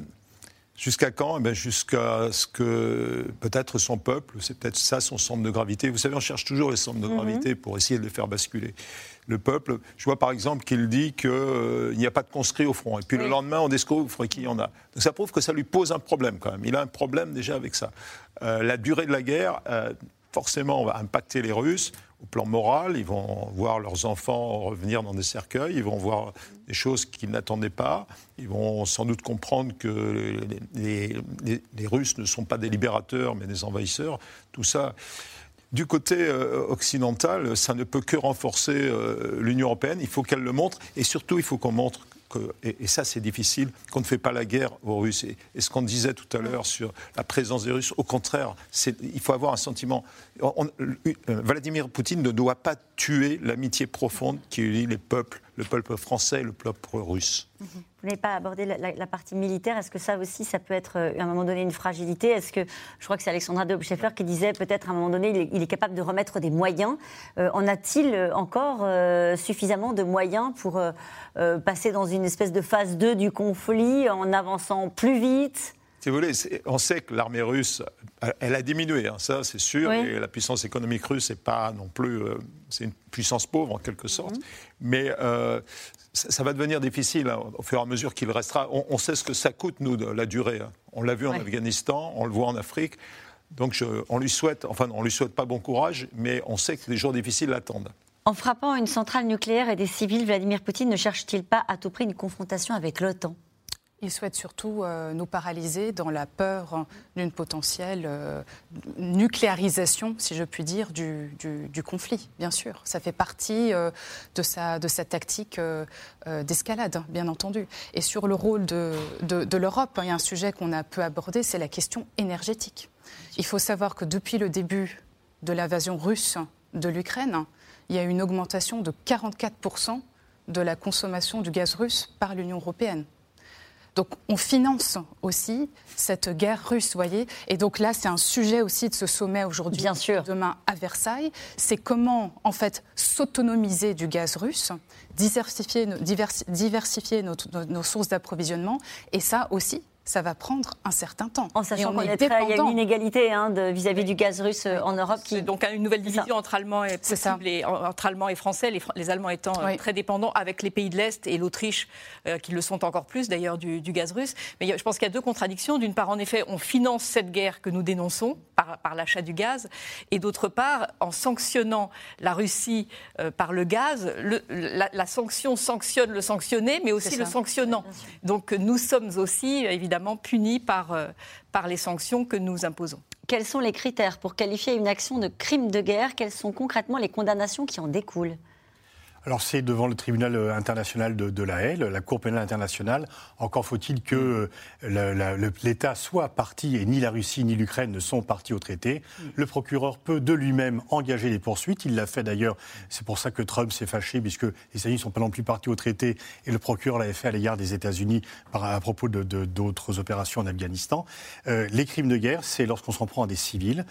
Jusqu'à quand? Eh Jusqu'à ce que peut-être son peuple, c'est peut-être ça son centre de gravité. Vous savez, on cherche toujours les centres de mhm. gravité pour essayer de les faire basculer. Le peuple, je vois par exemple qu'il dit qu'il euh, n'y a pas de conscrits au front. Et puis le lendemain, on découvre qu'il y en a. Donc ça prouve que ça lui pose un problème quand même. Il a un problème déjà avec ça. Euh, la durée de la guerre, euh, forcément, va impacter les Russes au plan moral. Ils vont voir leurs enfants revenir dans des cercueils. Ils vont voir des choses qu'ils n'attendaient pas. Ils vont sans doute comprendre que les, Russes ne sont pas des libérateurs, mais des envahisseurs. Tout ça. Du côté euh, occidental, ça ne peut que renforcer euh, l'Union européenne. Il faut qu'elle le montre. Et surtout, il faut qu'on montre et, ça c'est difficile, qu'on ne fait pas la guerre aux Russes. Et, ce qu'on disait tout à l'heure sur la présence des Russes, au contraire, il faut avoir un sentiment. Euh, Vladimir Poutine ne doit pas tuer l'amitié profonde qui unit les peuples, le peuple français et le peuple russe. Mhm. Vous n'avez pas abordé la, partie militaire. Est-ce que ça aussi, ça peut être euh, à un moment donné une fragilité? Est-ce que, je crois que c'est Alexandra Dobscheffer qui disait peut-être à un moment donné, il est, capable de remettre des moyens. Euh, en a-t-il encore suffisamment de moyens pour passer dans une espèce de phase 2 du conflit en avançant plus vite si vous voulez, on sait que l'armée russe, elle a diminué, hein, ça c'est sûr, et la puissance économique russe n'est pas non plus, euh, c'est une puissance pauvre en quelque sorte, mhm. mais euh, ça, va devenir difficile hein, au fur et à mesure qu'il restera. On, sait ce que ça coûte, nous, de la durée. Hein. On l'a vu en Afghanistan, on le voit en Afrique, donc on lui souhaite, enfin on lui souhaite pas bon courage, mais on sait que les jours difficiles l'attendent. En frappant une centrale nucléaire et des civils, Vladimir Poutine ne cherche-t-il pas à tout prix une confrontation avec l'OTAN? Il souhaite surtout euh, nous paralyser dans la peur d'une potentielle euh, nucléarisation, si je puis dire, du, conflit, bien sûr. Ça fait partie euh, de, sa, tactique d'escalade, bien entendu. Et sur le rôle de, l'Europe, il y a un sujet qu'on a peu abordé, c'est la question énergétique. Il faut savoir que depuis le début de l'invasion russe de l'Ukraine, il y a une augmentation de 44% de la consommation du gaz russe par l'Union européenne. Donc on finance aussi cette guerre russe, voyez. Et donc là, c'est un sujet aussi de ce sommet aujourd'hui, Bien sûr. demain à Versailles. C'est comment, en fait, s'autonomiser du gaz russe, diversifier, diversifier nos, nos sources d'approvisionnement. Et ça aussi, ça va prendre un certain temps. En sachant qu'il y a une inégalité hein, vis-à-vis du gaz russe euh, en Europe. Qui... Donc une nouvelle division entre Allemands et, et, entre Allemands et Français, les, Allemands étant euh, très dépendants avec les pays de l'Est et l'Autriche, euh, qui le sont encore plus d'ailleurs du, gaz russe. Mais je pense qu'il y a deux contradictions. D'une part, en effet, on finance cette guerre que nous dénonçons par, l'achat du gaz, et d'autre part, en sanctionnant la Russie par le gaz, la, sanction sanctionne le sanctionné, mais aussi le sanctionnant. Donc nous sommes aussi évidemment punis par, euh, par les sanctions que nous imposons. Quels sont les critères pour qualifier une action de crime de guerre? Quelles sont concrètement les condamnations qui en découlent? Alors c'est devant le tribunal euh, international de, la Haye, la Cour pénale internationale. Encore faut-il que euh, l'État soit parti, et ni la Russie ni l'Ukraine ne sont partis au traité. Le procureur peut de lui-même engager des poursuites. Il l'a fait d'ailleurs. C'est pour ça que Trump s'est fâché, puisque les États-Unis ne sont pas non plus partis au traité, et le procureur l'avait fait à l'égard des États-Unis à propos d'autres opérations en Afghanistan. Euh, les crimes de guerre, c'est lorsqu'on s'en prend à des civils,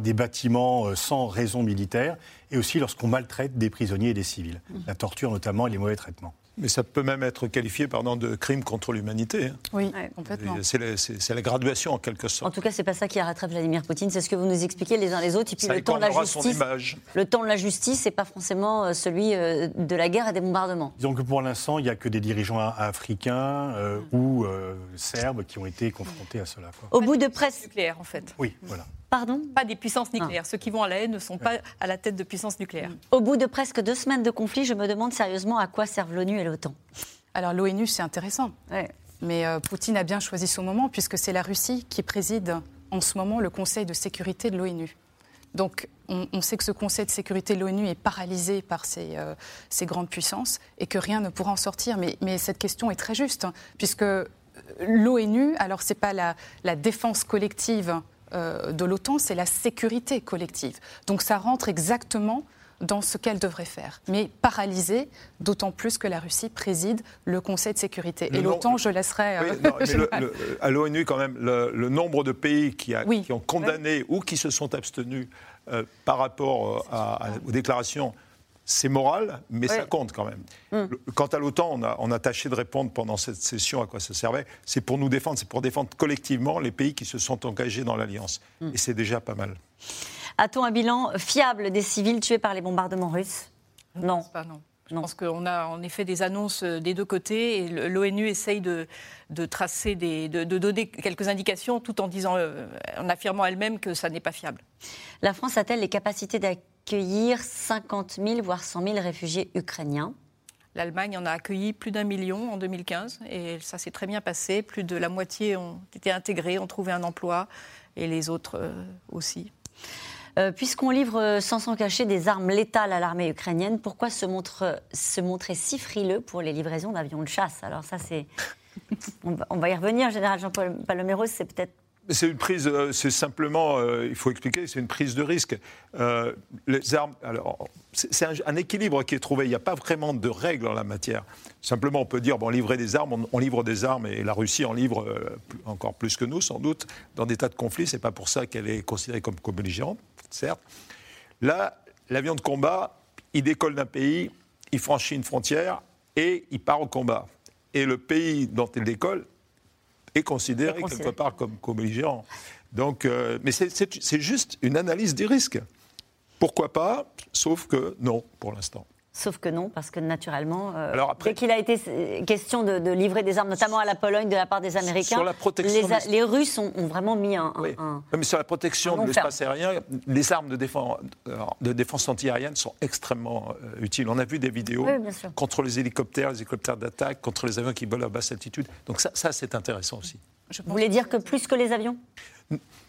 des bâtiments euh, sans raison militaire, et aussi lorsqu'on maltraite des prisonniers et des civils. Mmh. La torture notamment et les mauvais traitements. Mais ça peut même être qualifié pardon, de crime contre l'humanité. Hein. Oui, complètement. C'est la, la, graduation en quelque sorte. En tout cas, c'est pas ça qui arrêterait Vladimir Poutine, c'est ce que vous nous expliquez les uns les autres. Et puis le temps de la justice. Le temps de la justice, c'est pas forcément euh, celui euh, de la guerre et des bombardements. Disons que pour l'instant, il n'y a que des dirigeants africains euh, ou serbes qui ont été confrontés à cela. Au bout de presque nucléaire, en fait. Oui, voilà. Pardon Pas des puissances nucléaires. Ah. Ceux qui vont à la haine ne sont pas à la tête de puissances nucléaires. Au bout de presque deux semaines de conflit, je me demande sérieusement à quoi servent l'ONU et l'OTAN. Alors l'ONU, c'est intéressant. Mais euh, Poutine a bien choisi son moment puisque c'est la Russie qui préside en ce moment le Conseil de sécurité de l'ONU. Donc on, sait que ce Conseil de sécurité de l'ONU est paralysé par ces, euh, ces, grandes puissances et que rien ne pourra en sortir. Mais, mais cette question est très juste, hein, puisque euh, l'ONU, alors ce n'est pas la, la, défense collective de l'OTAN, c'est la sécurité collective. Donc ça rentre exactement dans ce qu'elle devrait faire, mais paralysée, d'autant plus que la Russie préside le Conseil de sécurité. Et l'OTAN, je laisserai. Euh, à l'ONU, quand même, le, nombre de pays qui, ont condamné ou qui se sont abstenus euh, par rapport euh, aux déclarations c'est moral, mais ça compte quand même. Hmm. Quant à l'OTAN, on a, on a, tâché de répondre pendant cette session à quoi ça servait. C'est pour nous défendre, c'est pour défendre collectivement les pays qui se sont engagés dans l'Alliance. Hmm. Et c'est déjà pas mal. A-t-on un bilan fiable des civils tués par les bombardements russes? Non. Pas, non. Je pense qu'on a en effet des annonces euh, des deux côtés et l'ONU essaye de, tracer, des, de, donner quelques indications tout en, disant, euh, en affirmant elle-même que ça n'est pas fiable. La France a-t-elle les capacités d'accueillir 50 000 voire 100 000 réfugiés ukrainiens L'Allemagne en a accueilli plus d'un million en 2015 et ça s'est très bien passé. Plus de la moitié ont été intégrés, ont trouvé un emploi et les autres euh, aussi. Euh, puisqu'on livre euh, sans s'en cacher des armes létales à l'armée ukrainienne, pourquoi se, montre, se montrer si frileux pour les livraisons d'avions de chasse? Alors ça, c'est... on, va, y revenir, Général Jean-Paul Paloméros, c'est peut-être c'est une prise, euh, c'est simplement, il faut expliquer, c'est une prise de risque. les armes, alors, c'est un, équilibre qui est trouvé. Il n'y a pas vraiment de règles en la matière. Simplement, on peut dire, bon, livrer des armes, on, livre des armes, et la Russie en livre encore plus que nous, sans doute, dans des tas de conflits. C'est pas pour ça qu'elle est considérée comme co-belligérante certes. Là, l'avion de combat, il décolle d'un pays, il franchit une frontière et il part au combat. Et le pays dont il décolle est considéré, quelque part comme co-belligérant. Donc, euh, mais c'est juste une analyse des risques. Pourquoi pas Sauf que non, pour l'instant. Sauf que non, parce que naturellement, euh, dès qu'il a été question de, livrer des armes, notamment à la Pologne, de la part des Américains, les, Russes ont, vraiment mis un, Mais sur la protection de l'espace aérien, les armes de défense, euh, de défense antiaérienne sont extrêmement euh, utiles. On a vu des vidéos contre les hélicoptères, les hélicoptères d'attaque, contre les avions qui volent à basse altitude. Donc ça, ça c'est intéressant aussi. Vous voulez dire que plus que les avions?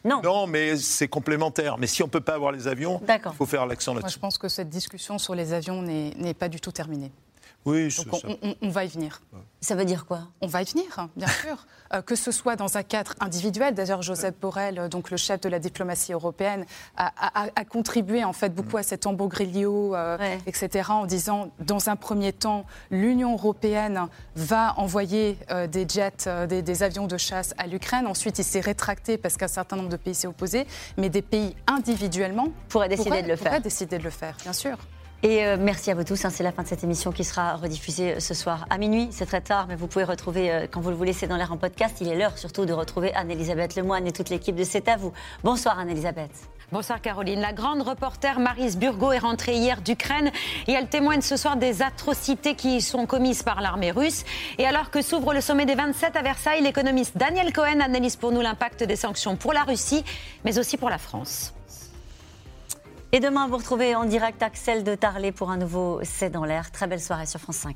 Non. Non, mais c'est complémentaire. Mais si on ne peut pas avoir les avions, il faut faire l'accent là-dessus. je pense que cette discussion sur les avions n'est pas du tout terminée. Oui, on, va y venir. Ça veut dire quoi? On va y venir, bien sûr. Euh, que ce soit dans un cadre individuel. D'ailleurs, Joseph Borrell, euh, donc le chef de la diplomatie européenne, a, contribué en fait beaucoup à cet euh, etc., en disant, dans un premier temps, l'Union européenne va envoyer des jets, des, avions de chasse à l'Ukraine. Ensuite, il s'est rétracté parce qu'un certain nombre de pays s'est opposé. Mais des pays individuellement pourraient décider de le faire. décider de le faire, bien sûr. Et euh, merci à vous tous. Hein. c'est la fin de cette émission qui sera rediffusée euh, ce soir à minuit. C'est très tard, mais vous pouvez retrouver, euh, quand vous le voulez, C'est dans l'air en podcast. Il est l'heure surtout de retrouver Anne-Elisabeth Lemoine et toute l'équipe de C'est à vous. Bonsoir Anne-Elisabeth. Bonsoir Caroline. La grande reporter Marise Burgo est rentrée hier d'Ukraine et elle témoigne ce soir des atrocités qui sont commises par l'armée russe. Et alors que s'ouvre le sommet des 27 à Versailles, l'économiste Daniel Cohen analyse pour nous l'impact des sanctions pour la Russie, mais aussi pour la France. Et demain, vous retrouvez en direct Axel de Tarlet pour un nouveau C'est dans l'air. Très belle soirée sur France 5.